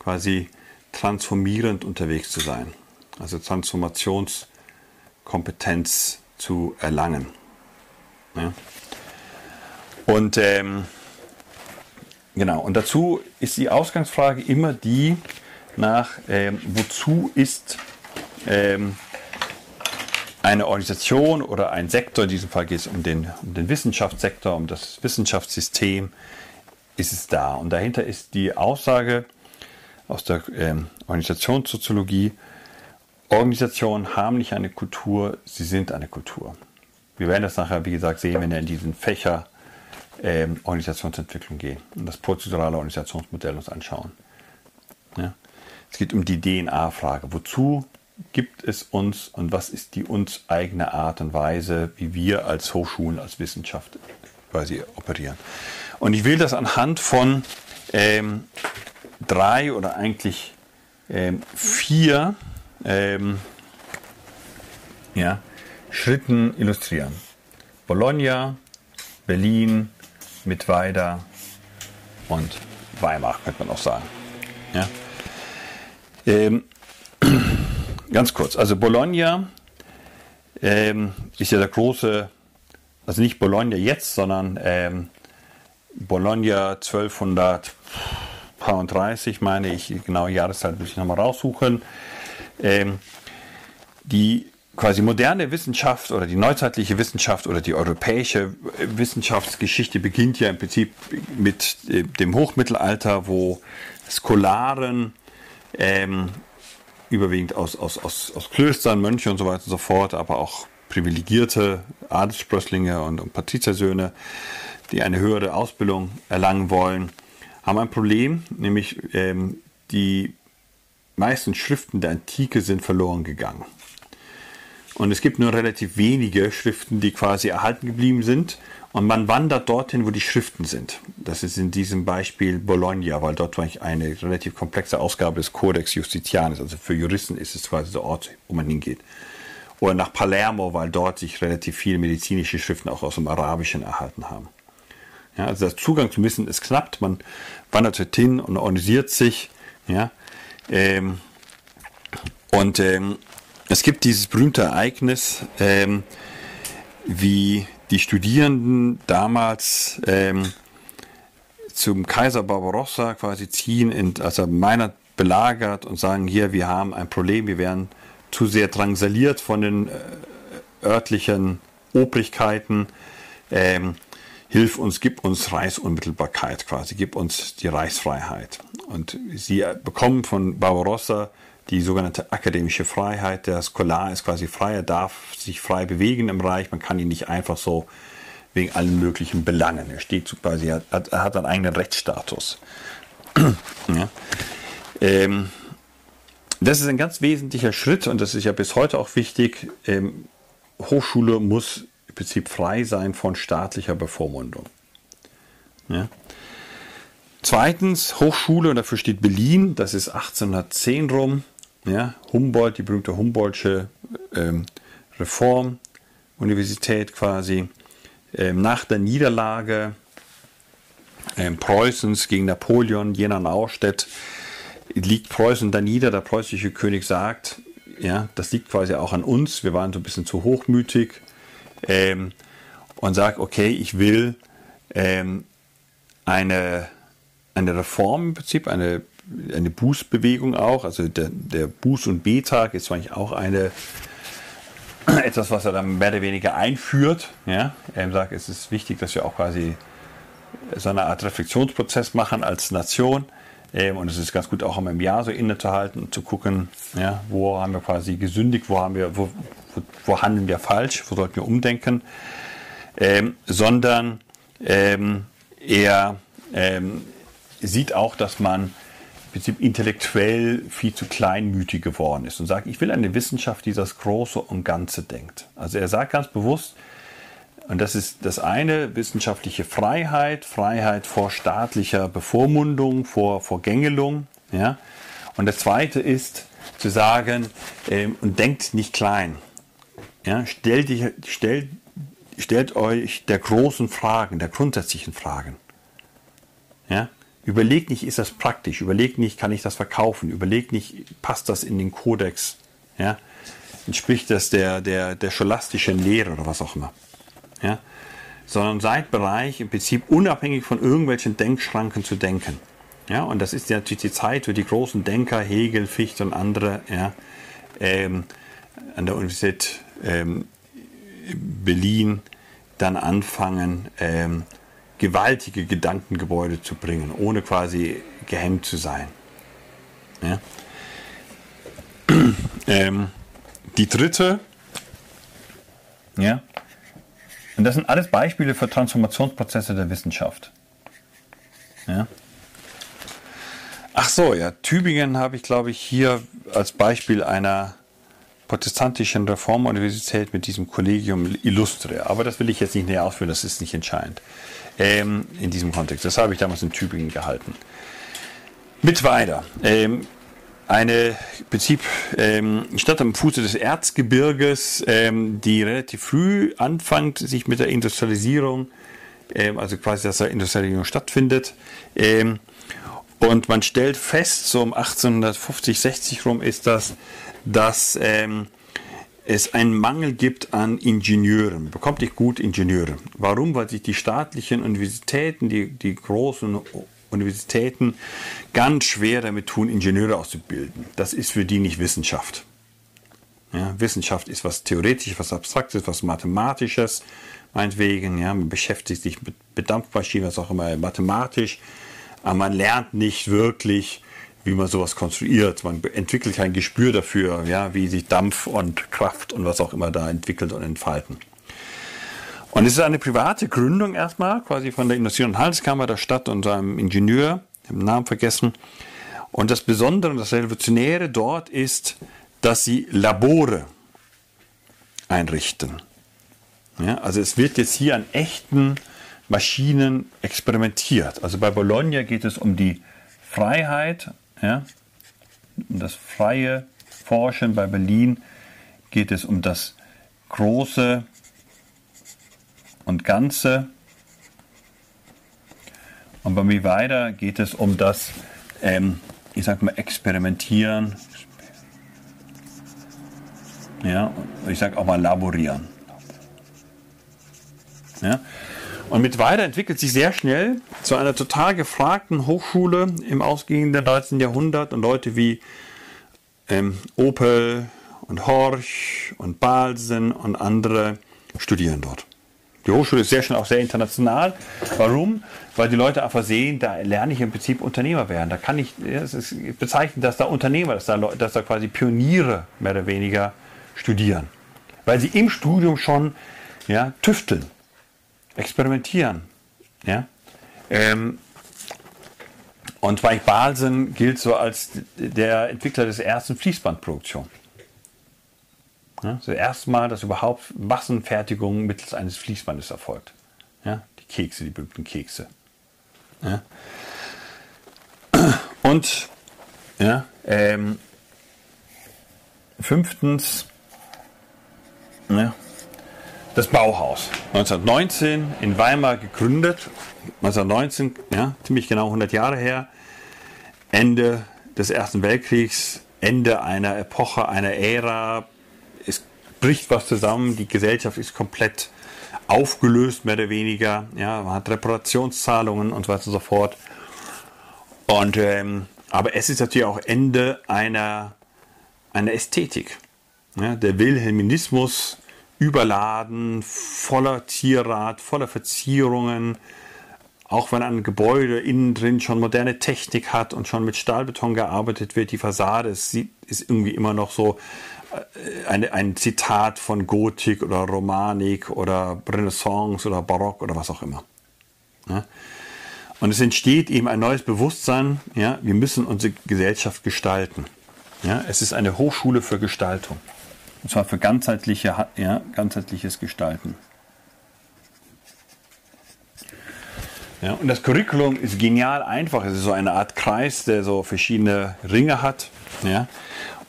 quasi transformierend unterwegs zu sein. Also Transformationskompetenz zu erlangen. Ja. Und ähm, genau, und dazu ist die Ausgangsfrage immer die nach, ähm, wozu ist ähm, eine Organisation oder ein Sektor, in diesem Fall geht es um den, um den Wissenschaftssektor, um das Wissenschaftssystem, ist es da. Und dahinter ist die Aussage aus der ähm, Organisationssoziologie, Organisationen haben nicht eine Kultur, sie sind eine Kultur. Wir werden das nachher, wie gesagt, sehen, wenn wir in diesen Fächer ähm, Organisationsentwicklung gehen und das prozedurale Organisationsmodell uns anschauen. Ja? Es geht um die DNA-Frage. Wozu gibt es uns und was ist die uns eigene Art und Weise, wie wir als Hochschulen, als Wissenschaft quasi operieren. Und ich will das anhand von ähm, drei oder eigentlich ähm, vier ähm, ja, Schritten illustrieren. Bologna, Berlin, Mittweida und Weimar, könnte man auch sagen. Ja. Ähm, Ganz kurz, also Bologna ähm, ist ja der große, also nicht Bologna jetzt, sondern ähm, Bologna 1230, meine ich, genau Jahreszeit muss ich nochmal raussuchen. Ähm, die quasi moderne Wissenschaft oder die neuzeitliche Wissenschaft oder die europäische Wissenschaftsgeschichte beginnt ja im Prinzip mit äh, dem Hochmittelalter, wo Skolaren ähm, überwiegend aus, aus, aus, aus Klöstern, Mönche und so weiter und so fort, aber auch privilegierte Adelssprösslinge und, und Patrizersöhne, die eine höhere Ausbildung erlangen wollen, haben ein Problem, nämlich ähm, die meisten Schriften der Antike sind verloren gegangen. Und es gibt nur relativ wenige Schriften, die quasi erhalten geblieben sind. Und man wandert dorthin, wo die Schriften sind. Das ist in diesem Beispiel Bologna, weil dort eine relativ komplexe Ausgabe des Codex Justitianus, also für Juristen ist es quasi der Ort, wo man hingeht. Oder nach Palermo, weil dort sich relativ viele medizinische Schriften auch aus dem Arabischen erhalten haben. Ja, also der Zugang zum Wissen ist knapp, man wandert dorthin und organisiert sich. Ja, ähm, und ähm, es gibt dieses berühmte Ereignis, ähm, wie die Studierenden damals ähm, zum Kaiser Barbarossa quasi ziehen, in, also Meinert belagert und sagen, hier, wir haben ein Problem, wir werden zu sehr drangsaliert von den äh, örtlichen Obrigkeiten. Ähm, hilf uns, gib uns Reichsunmittelbarkeit quasi, gib uns die Reichsfreiheit. Und sie bekommen von Barbarossa die sogenannte akademische Freiheit. Der Scholar ist quasi frei, er darf sich frei bewegen im Reich. Man kann ihn nicht einfach so wegen allen möglichen Belangen. Er steht quasi, er hat, er hat einen eigenen Rechtsstatus. ja. ähm, das ist ein ganz wesentlicher Schritt und das ist ja bis heute auch wichtig. Ähm, Hochschule muss im Prinzip frei sein von staatlicher Bevormundung. Ja. Zweitens, Hochschule, und dafür steht Berlin, das ist 1810 rum, ja, Humboldt, die berühmte Humboldtsche ähm, Reformuniversität quasi. Ähm, nach der Niederlage ähm, Preußens gegen Napoleon, Jena-Naustedt, liegt Preußen da nieder. Der preußische König sagt, ja, das liegt quasi auch an uns. Wir waren so ein bisschen zu hochmütig ähm, und sagt, okay, ich will ähm, eine, eine Reform im Prinzip, eine eine Bußbewegung auch. Also der, der Buß- und B-Tag ist eigentlich auch eine etwas, was er dann mehr oder weniger einführt. Ja? Er sagt, es ist wichtig, dass wir auch quasi so eine Art Reflexionsprozess machen als Nation. Ähm, und es ist ganz gut auch einmal im Jahr so innezuhalten und zu gucken, ja, wo haben wir quasi gesündigt, wo haben wir, wo, wo, wo handeln wir falsch, wo sollten wir umdenken. Ähm, sondern ähm, er ähm, sieht auch, dass man Prinzip intellektuell viel zu kleinmütig geworden ist und sagt, ich will eine Wissenschaft, die das Große und Ganze denkt. Also er sagt ganz bewusst, und das ist das eine, wissenschaftliche Freiheit, Freiheit vor staatlicher Bevormundung, vor, vor Gängelung. Ja? Und das zweite ist zu sagen, ähm, und denkt nicht klein. Ja? Stellt, stellt, stellt euch der großen Fragen, der grundsätzlichen Fragen. Ja? Überlegt nicht, ist das praktisch? Überlegt nicht, kann ich das verkaufen? Überlegt nicht, passt das in den Kodex? Ja? Entspricht das der, der, der scholastischen Lehre oder was auch immer? Ja? Sondern seid bereit, im Prinzip unabhängig von irgendwelchen Denkschranken zu denken. Ja? Und das ist natürlich die Zeit, wo die großen Denker, Hegel, Fichte und andere, ja, ähm, an der Universität ähm, Berlin dann anfangen, ähm, gewaltige Gedankengebäude zu bringen, ohne quasi gehemmt zu sein. Ja? Ähm, die dritte, ja, und das sind alles Beispiele für Transformationsprozesse der Wissenschaft. Ja. Ach so, ja, Tübingen habe ich, glaube ich, hier als Beispiel einer protestantischen Reformuniversität mit diesem Collegium Illustre. Aber das will ich jetzt nicht näher ausführen, das ist nicht entscheidend ähm, in diesem Kontext. Das habe ich damals in Tübingen gehalten. Mit weiter. Ähm, eine Prinzip ähm, Stadt am Fuße des Erzgebirges, ähm, die relativ früh anfängt, sich mit der Industrialisierung, ähm, also quasi, dass da Industrialisierung stattfindet. Ähm, und man stellt fest, so um 1850, 60 rum ist das, dass ähm, es einen Mangel gibt an Ingenieuren. Man bekommt nicht gut Ingenieure. Warum? Weil sich die staatlichen Universitäten, die, die großen Universitäten ganz schwer damit tun, Ingenieure auszubilden. Das ist für die nicht Wissenschaft. Ja, Wissenschaft ist was Theoretisches, was Abstraktes, was Mathematisches, meinetwegen. Ja, man beschäftigt sich mit Dampfmaschinen, was auch immer, mathematisch. Aber man lernt nicht wirklich wie man sowas konstruiert. Man entwickelt kein Gespür dafür, ja, wie sich Dampf und Kraft und was auch immer da entwickelt und entfalten. Und es ist eine private Gründung erstmal, quasi von der Industrie- und Handelskammer der Stadt und seinem Ingenieur, den Namen vergessen. Und das Besondere und das Revolutionäre dort ist, dass sie Labore einrichten. Ja, also es wird jetzt hier an echten Maschinen experimentiert. Also bei Bologna geht es um die Freiheit ja? Um das freie Forschen bei Berlin geht es um das Große und Ganze. Und bei mir weiter geht es um das, ähm, ich sag mal, Experimentieren. Ja, ich sag auch mal Laborieren. Ja. Und mit weiter entwickelt sich sehr schnell zu einer total gefragten Hochschule im ausgehenden 19. Jahrhundert und Leute wie ähm, Opel und Horch und Balsen und andere studieren dort. Die Hochschule ist sehr schnell auch sehr international. Warum? Weil die Leute einfach sehen, da lerne ich im Prinzip Unternehmer werden. Da kann ich, es ist bezeichnend, dass da Unternehmer, dass da, dass da quasi Pioniere mehr oder weniger studieren. Weil sie im Studium schon ja, tüfteln experimentieren. Ja? Ähm, und Zweig Balsen gilt so als der Entwickler des ersten Fließbandproduktion. Ja, das erste dass überhaupt Massenfertigung mittels eines Fließbandes erfolgt. Ja, die Kekse, die berühmten Kekse. Ja. Und ja, ähm, fünftens, ja, das Bauhaus. 1919 in Weimar gegründet. 1919, ja, ziemlich genau 100 Jahre her. Ende des Ersten Weltkriegs, Ende einer Epoche, einer Ära. Es bricht was zusammen, die Gesellschaft ist komplett aufgelöst, mehr oder weniger. Ja, man hat Reparationszahlungen und so weiter und so fort. Und, ähm, aber es ist natürlich auch Ende einer, einer Ästhetik. Ja, der Wilhelminismus überladen, voller Tierrad, voller Verzierungen. Auch wenn ein Gebäude innen drin schon moderne Technik hat und schon mit Stahlbeton gearbeitet wird, die Fassade ist, ist irgendwie immer noch so äh, eine, ein Zitat von Gotik oder Romanik oder Renaissance oder Barock oder was auch immer. Ja? Und es entsteht eben ein neues Bewusstsein, ja, wir müssen unsere Gesellschaft gestalten. Ja, es ist eine Hochschule für Gestaltung. Und zwar für ganzheitliche, ja, ganzheitliches Gestalten. Ja, und das Curriculum ist genial einfach. Es ist so eine Art Kreis, der so verschiedene Ringe hat. Ja.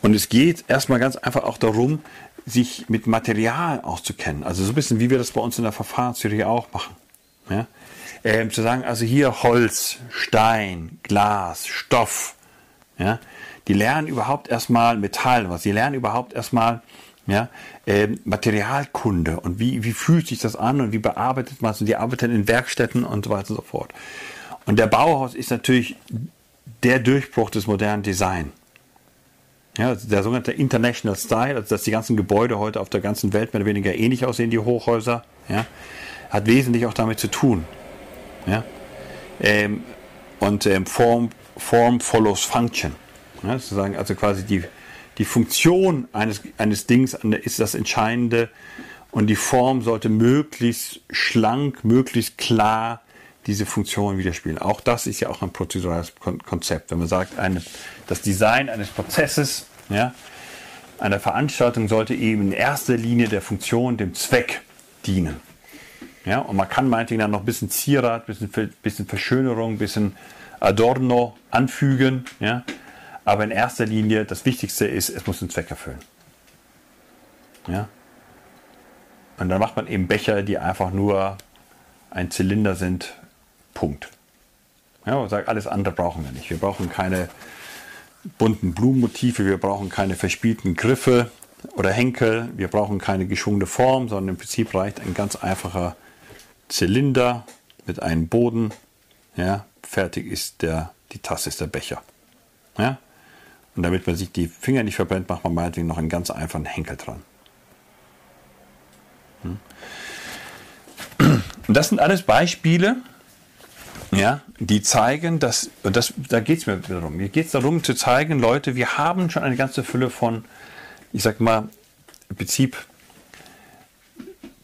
Und es geht erstmal ganz einfach auch darum, sich mit Material auszukennen. Also so ein bisschen, wie wir das bei uns in der Verfahrenstheorie auch machen. Ja. Ähm, zu sagen, also hier Holz, Stein, Glas, Stoff. Ja. Die lernen überhaupt erstmal Metall, was. Sie lernen überhaupt erstmal ja, äh, Materialkunde und wie, wie fühlt sich das an und wie bearbeitet man es und die arbeiten in Werkstätten und so weiter und so fort. Und der Bauhaus ist natürlich der Durchbruch des modernen Design. Ja, also der sogenannte International Style, also dass die ganzen Gebäude heute auf der ganzen Welt mehr oder weniger ähnlich aussehen, die Hochhäuser, ja, hat wesentlich auch damit zu tun. Ja. Ähm, und ähm, Form, Form follows Function. Ja, sozusagen, also quasi die, die Funktion eines, eines Dings ist das Entscheidende und die Form sollte möglichst schlank, möglichst klar diese Funktion widerspiegeln. Auch das ist ja auch ein prozedurales Konzept. Wenn man sagt, eine, das Design eines Prozesses, ja, einer Veranstaltung sollte eben in erster Linie der Funktion, dem Zweck dienen. Ja, und man kann meinetwegen dann noch ein bisschen Zierat, ein bisschen, bisschen Verschönerung, ein bisschen Adorno anfügen. Ja, aber in erster Linie, das Wichtigste ist, es muss einen Zweck erfüllen. Ja? Und dann macht man eben Becher, die einfach nur ein Zylinder sind. Punkt. Ja, man sagt, alles andere brauchen wir nicht. Wir brauchen keine bunten Blumenmotive, wir brauchen keine verspielten Griffe oder Henkel, wir brauchen keine geschwungene Form, sondern im Prinzip reicht ein ganz einfacher Zylinder mit einem Boden. Ja, fertig ist der, die Tasse ist der Becher. Ja? Und damit man sich die Finger nicht verbrennt, macht man meinetwegen noch einen ganz einfachen Henkel dran. Hm? Und das sind alles Beispiele, ja, die zeigen, dass, und das, da geht es mir darum, mir geht es darum zu zeigen, Leute, wir haben schon eine ganze Fülle von, ich sag mal, im Prinzip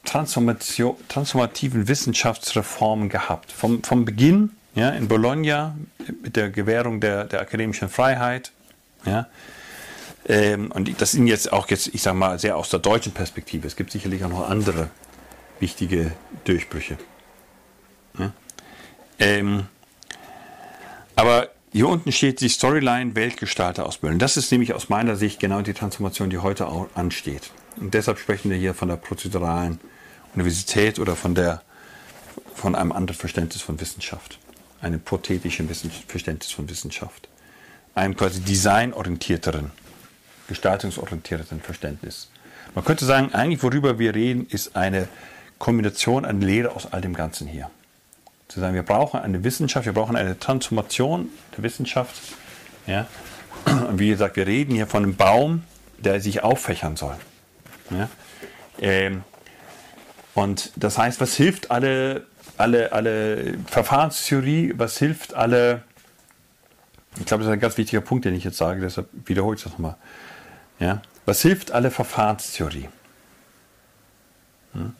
Transformation, transformativen Wissenschaftsreformen gehabt. Vom, vom Beginn ja, in Bologna mit der Gewährung der, der akademischen Freiheit, ja? Ähm, und das sind jetzt auch jetzt, ich sage mal, sehr aus der deutschen Perspektive. Es gibt sicherlich auch noch andere wichtige Durchbrüche. Ja? Ähm, aber hier unten steht die Storyline Weltgestalter ausbilden. Das ist nämlich aus meiner Sicht genau die Transformation, die heute auch ansteht. Und deshalb sprechen wir hier von der prozeduralen Universität oder von, der, von einem anderen Verständnis von Wissenschaft. Einem prothetischen Verständnis von Wissenschaft einem quasi designorientierteren, gestaltungsorientierteren Verständnis. Man könnte sagen, eigentlich worüber wir reden, ist eine Kombination, eine Lehre aus all dem Ganzen hier. Zu sagen, wir brauchen eine Wissenschaft, wir brauchen eine Transformation der Wissenschaft. Ja? Und wie gesagt, wir reden hier von einem Baum, der sich auffächern soll. Ja? Ähm, und das heißt, was hilft alle, alle, alle Verfahrenstheorie, was hilft alle ich glaube, das ist ein ganz wichtiger Punkt, den ich jetzt sage, deshalb wiederhole ich das nochmal. Ja? Was hilft alle Verfahrenstheorie? Hm?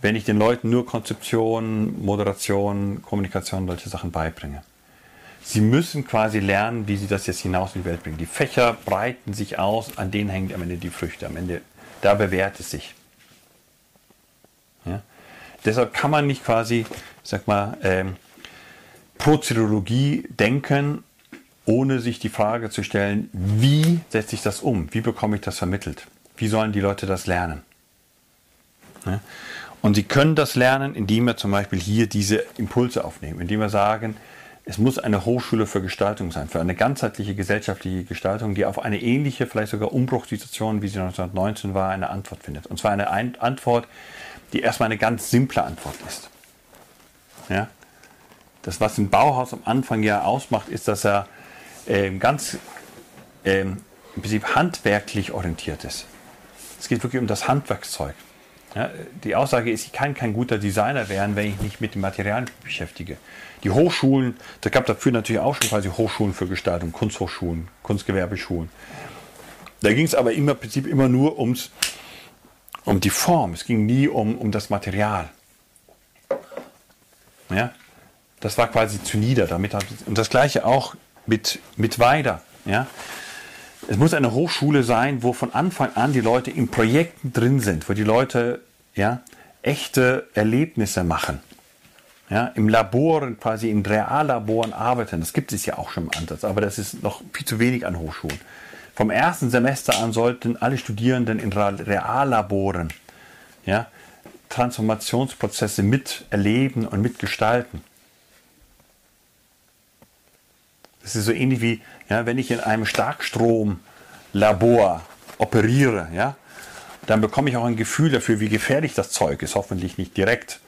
Wenn ich den Leuten nur Konzeption, Moderation, Kommunikation, solche Sachen beibringe. Sie müssen quasi lernen, wie sie das jetzt hinaus in die Welt bringen. Die Fächer breiten sich aus, an denen hängen am Ende die Früchte. Am Ende, da bewährt es sich. Ja? Deshalb kann man nicht quasi, sag mal, ähm, Prozedurologie denken ohne sich die Frage zu stellen, wie setze ich das um? Wie bekomme ich das vermittelt? Wie sollen die Leute das lernen? Und sie können das lernen, indem wir zum Beispiel hier diese Impulse aufnehmen, indem wir sagen, es muss eine Hochschule für Gestaltung sein, für eine ganzheitliche gesellschaftliche Gestaltung, die auf eine ähnliche, vielleicht sogar Umbruchssituation, wie sie 1919 war, eine Antwort findet. Und zwar eine Antwort, die erstmal eine ganz simple Antwort ist. Ja? Das, was ein Bauhaus am Anfang ja ausmacht, ist, dass er ähm, ganz ähm, im Prinzip handwerklich orientiert ist. Es geht wirklich um das Handwerkszeug. Ja, die Aussage ist, ich kann kein guter Designer werden, wenn ich mich mit dem Material beschäftige. Die Hochschulen, da gab dafür natürlich auch schon quasi Hochschulen für Gestaltung, Kunsthochschulen, Kunstgewerbeschulen. Da ging es aber im Prinzip immer nur ums, um die Form. Es ging nie um, um das Material. Ja? das war quasi zu nieder. Damit, und das gleiche auch mit, mit weiter. Ja? Es muss eine Hochschule sein, wo von Anfang an die Leute in Projekten drin sind, wo die Leute ja, echte Erlebnisse machen. Ja, Im Labor, quasi in Reallaboren arbeiten. Das gibt es ja auch schon im Ansatz, aber das ist noch viel zu wenig an Hochschulen. Vom ersten Semester an sollten alle Studierenden in Reallaboren ja, Transformationsprozesse miterleben und mitgestalten. Das ist so ähnlich wie, ja, wenn ich in einem Starkstromlabor operiere, ja, dann bekomme ich auch ein Gefühl dafür, wie gefährlich das Zeug ist. Hoffentlich nicht direkt.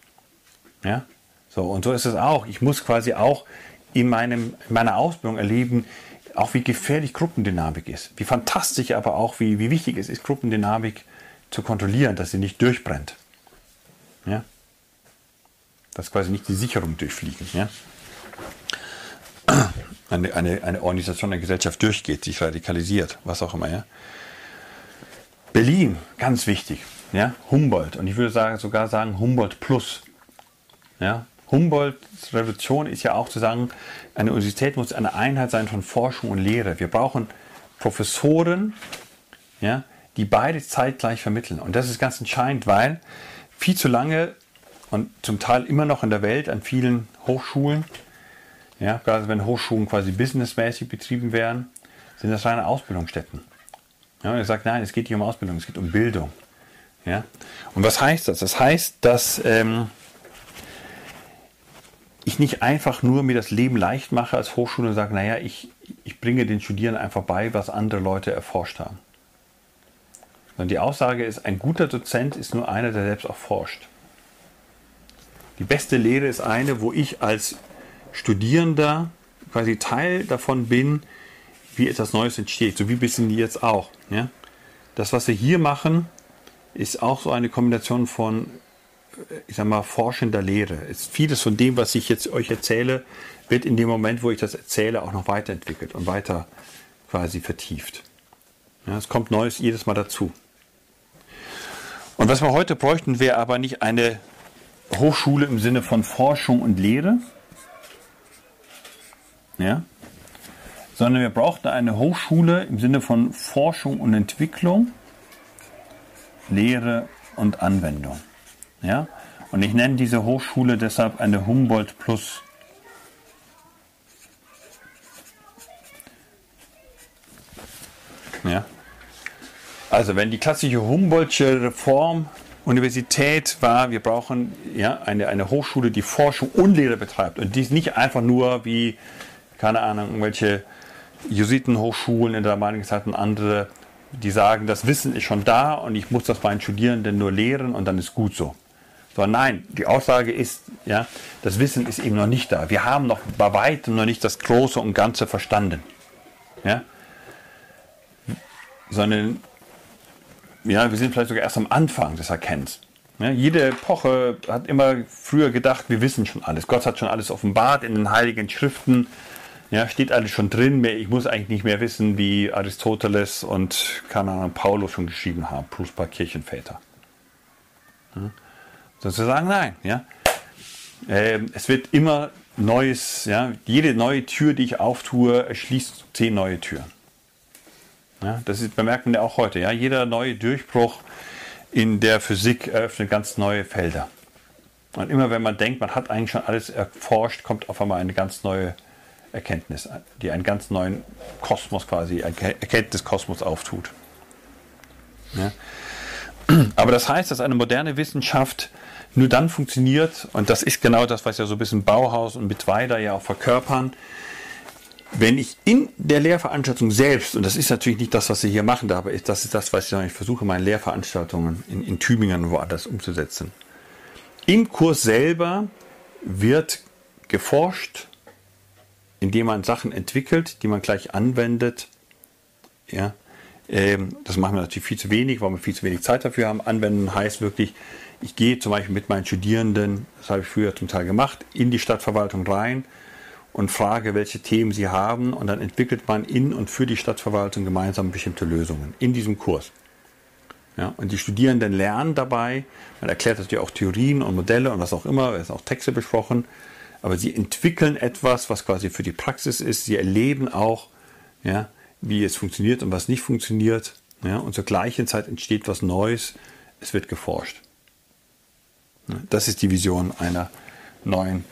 Ja? So, und so ist es auch. Ich muss quasi auch in, meinem, in meiner Ausbildung erleben, auch wie gefährlich Gruppendynamik ist. Wie fantastisch aber auch, wie, wie wichtig es ist, Gruppendynamik zu kontrollieren, dass sie nicht durchbrennt. Ja? Dass quasi nicht die Sicherung durchfliegen. Ja? Eine, eine, eine Organisation, eine Gesellschaft durchgeht, sich radikalisiert, was auch immer. Ja? Berlin, ganz wichtig. Ja? Humboldt. Und ich würde sagen, sogar sagen Humboldt Plus. Ja? Humboldts Revolution ist ja auch zu sagen, eine Universität muss eine Einheit sein von Forschung und Lehre. Wir brauchen Professoren, ja, die beide zeitgleich vermitteln. Und das ist ganz entscheidend, weil viel zu lange und zum Teil immer noch in der Welt an vielen Hochschulen, ja, gerade wenn Hochschulen quasi businessmäßig betrieben werden, sind das reine Ausbildungsstätten. Ja, und er sagt, nein, es geht nicht um Ausbildung, es geht um Bildung. Ja? Und was heißt das? Das heißt, dass ähm, ich nicht einfach nur mir das Leben leicht mache als Hochschule und sage, naja, ich, ich bringe den Studierenden einfach bei, was andere Leute erforscht haben. Sondern die Aussage ist, ein guter Dozent ist nur einer, der selbst auch forscht. Die beste Lehre ist eine, wo ich als Studierender quasi Teil davon bin, wie etwas Neues entsteht. So wie bisschen jetzt auch. Ja? Das, was wir hier machen, ist auch so eine Kombination von, äh, ich sag mal, forschender Lehre. Ist vieles von dem, was ich jetzt euch erzähle, wird in dem Moment, wo ich das erzähle, auch noch weiterentwickelt und weiter quasi vertieft. Ja, es kommt Neues jedes Mal dazu. Und was wir heute bräuchten, wäre aber nicht eine Hochschule im Sinne von Forschung und Lehre, ja, sondern wir brauchten eine Hochschule im Sinne von Forschung und Entwicklung, Lehre und Anwendung. Ja? Und ich nenne diese Hochschule deshalb eine Humboldt Plus. Ja? Also wenn die klassische Humboldtsche Reform Universität war, wir brauchen ja, eine, eine Hochschule, die Forschung und Lehre betreibt und dies nicht einfach nur wie, keine Ahnung, irgendwelche Jesuitenhochschulen in der damaligen Zeit und andere, die sagen, das Wissen ist schon da und ich muss das meinen Studierenden nur lehren und dann ist gut so. Sondern nein, die Aussage ist, ja, das Wissen ist eben noch nicht da. Wir haben noch bei weitem noch nicht das Große und Ganze verstanden. Ja? Sondern ja, wir sind vielleicht sogar erst am Anfang des Erkennens. Ja, jede Epoche hat immer früher gedacht, wir wissen schon alles. Gott hat schon alles offenbart in den heiligen Schriften. Ja, steht alles schon drin. Ich muss eigentlich nicht mehr wissen, wie Aristoteles und keine Ahnung, Paulus schon geschrieben haben, plus ein paar Kirchenväter. Ja, sozusagen nein. Ja. Ähm, es wird immer Neues, ja, jede neue Tür, die ich auftue, schließt zehn neue Türen. Ja, das ist, bemerkt man auch heute. Ja. Jeder neue Durchbruch in der Physik eröffnet ganz neue Felder. Und immer wenn man denkt, man hat eigentlich schon alles erforscht, kommt auf einmal eine ganz neue Erkenntnis, die einen ganz neuen Kosmos quasi, Erkenntniskosmos auftut. Ja. Aber das heißt, dass eine moderne Wissenschaft nur dann funktioniert, und das ist genau das, was ja so ein bisschen Bauhaus und Mitweida ja auch verkörpern, wenn ich in der Lehrveranstaltung selbst, und das ist natürlich nicht das, was Sie hier machen, aber das ist das, was ich versuche, meine Lehrveranstaltungen in, in Tübingen woanders umzusetzen. Im Kurs selber wird geforscht, indem man Sachen entwickelt, die man gleich anwendet. Ja, ähm, das machen wir natürlich viel zu wenig, weil wir viel zu wenig Zeit dafür haben. Anwenden heißt wirklich, ich gehe zum Beispiel mit meinen Studierenden, das habe ich früher zum Teil gemacht, in die Stadtverwaltung rein und frage, welche Themen sie haben und dann entwickelt man in und für die Stadtverwaltung gemeinsam bestimmte Lösungen in diesem Kurs. Ja, und die Studierenden lernen dabei, man erklärt natürlich auch Theorien und Modelle und was auch immer, es sind auch Texte besprochen, aber sie entwickeln etwas, was quasi für die Praxis ist. Sie erleben auch, ja, wie es funktioniert und was nicht funktioniert. Ja, und zur gleichen Zeit entsteht was Neues. Es wird geforscht. Das ist die Vision einer neuen,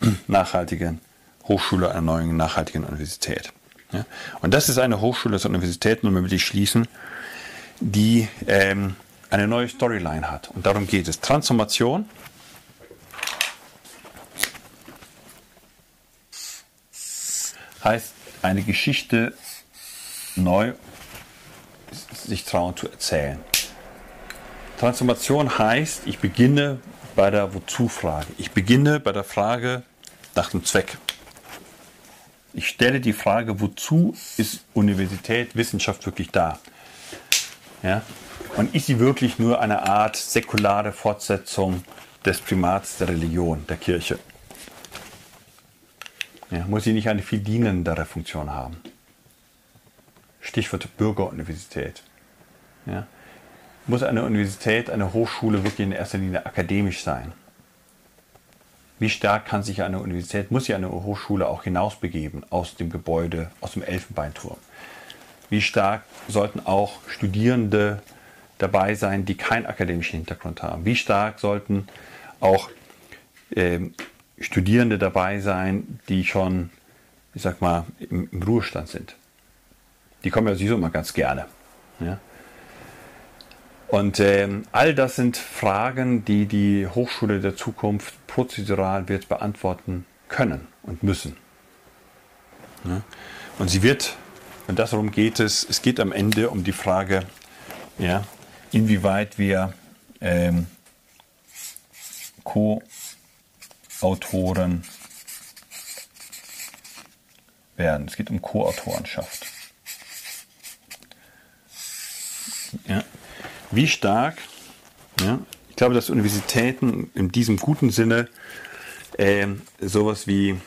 nachhaltigen Hochschule, einer neuen, nachhaltigen Universität. Ja, und das ist eine Hochschule, das Universität, und damit ich schließen, die ähm, eine neue Storyline hat. Und darum geht es. Transformation. Heißt, eine Geschichte neu sich trauen zu erzählen. Transformation heißt, ich beginne bei der Wozu-Frage. Ich beginne bei der Frage nach dem Zweck. Ich stelle die Frage, wozu ist Universität, Wissenschaft wirklich da? Ja? Und ist sie wirklich nur eine Art säkulare Fortsetzung des Primats der Religion, der Kirche? Ja, muss sie nicht eine viel dienendere Funktion haben? Stichwort Bürgeruniversität. Ja? Muss eine Universität, eine Hochschule wirklich in erster Linie akademisch sein? Wie stark kann sich eine Universität, muss sich eine Hochschule auch hinausbegeben aus dem Gebäude, aus dem Elfenbeinturm? Wie stark sollten auch Studierende dabei sein, die keinen akademischen Hintergrund haben? Wie stark sollten auch äh, Studierende dabei sein, die schon, ich sag mal, im, im Ruhestand sind? Die kommen ja sowieso immer ganz gerne. Ja? Und ähm, all das sind Fragen, die die Hochschule der Zukunft prozedural wird beantworten können und müssen. Ja? Und sie wird, und darum geht es, es geht am Ende um die Frage, ja, inwieweit wir ähm, Co-Autoren werden. Es geht um Co-Autorenschaft. Ja. Wie stark, ja, ich glaube, dass Universitäten in diesem guten Sinne äh, sowas wie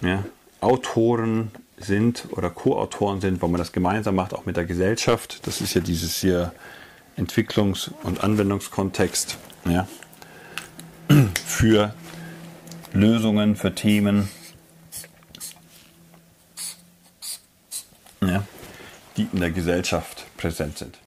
ja, Autoren sind oder Co-Autoren sind, wo man das gemeinsam macht, auch mit der Gesellschaft. Das ist ja dieses hier Entwicklungs- und Anwendungskontext ja, für Lösungen, für Themen, ja, die in der Gesellschaft präsent sind.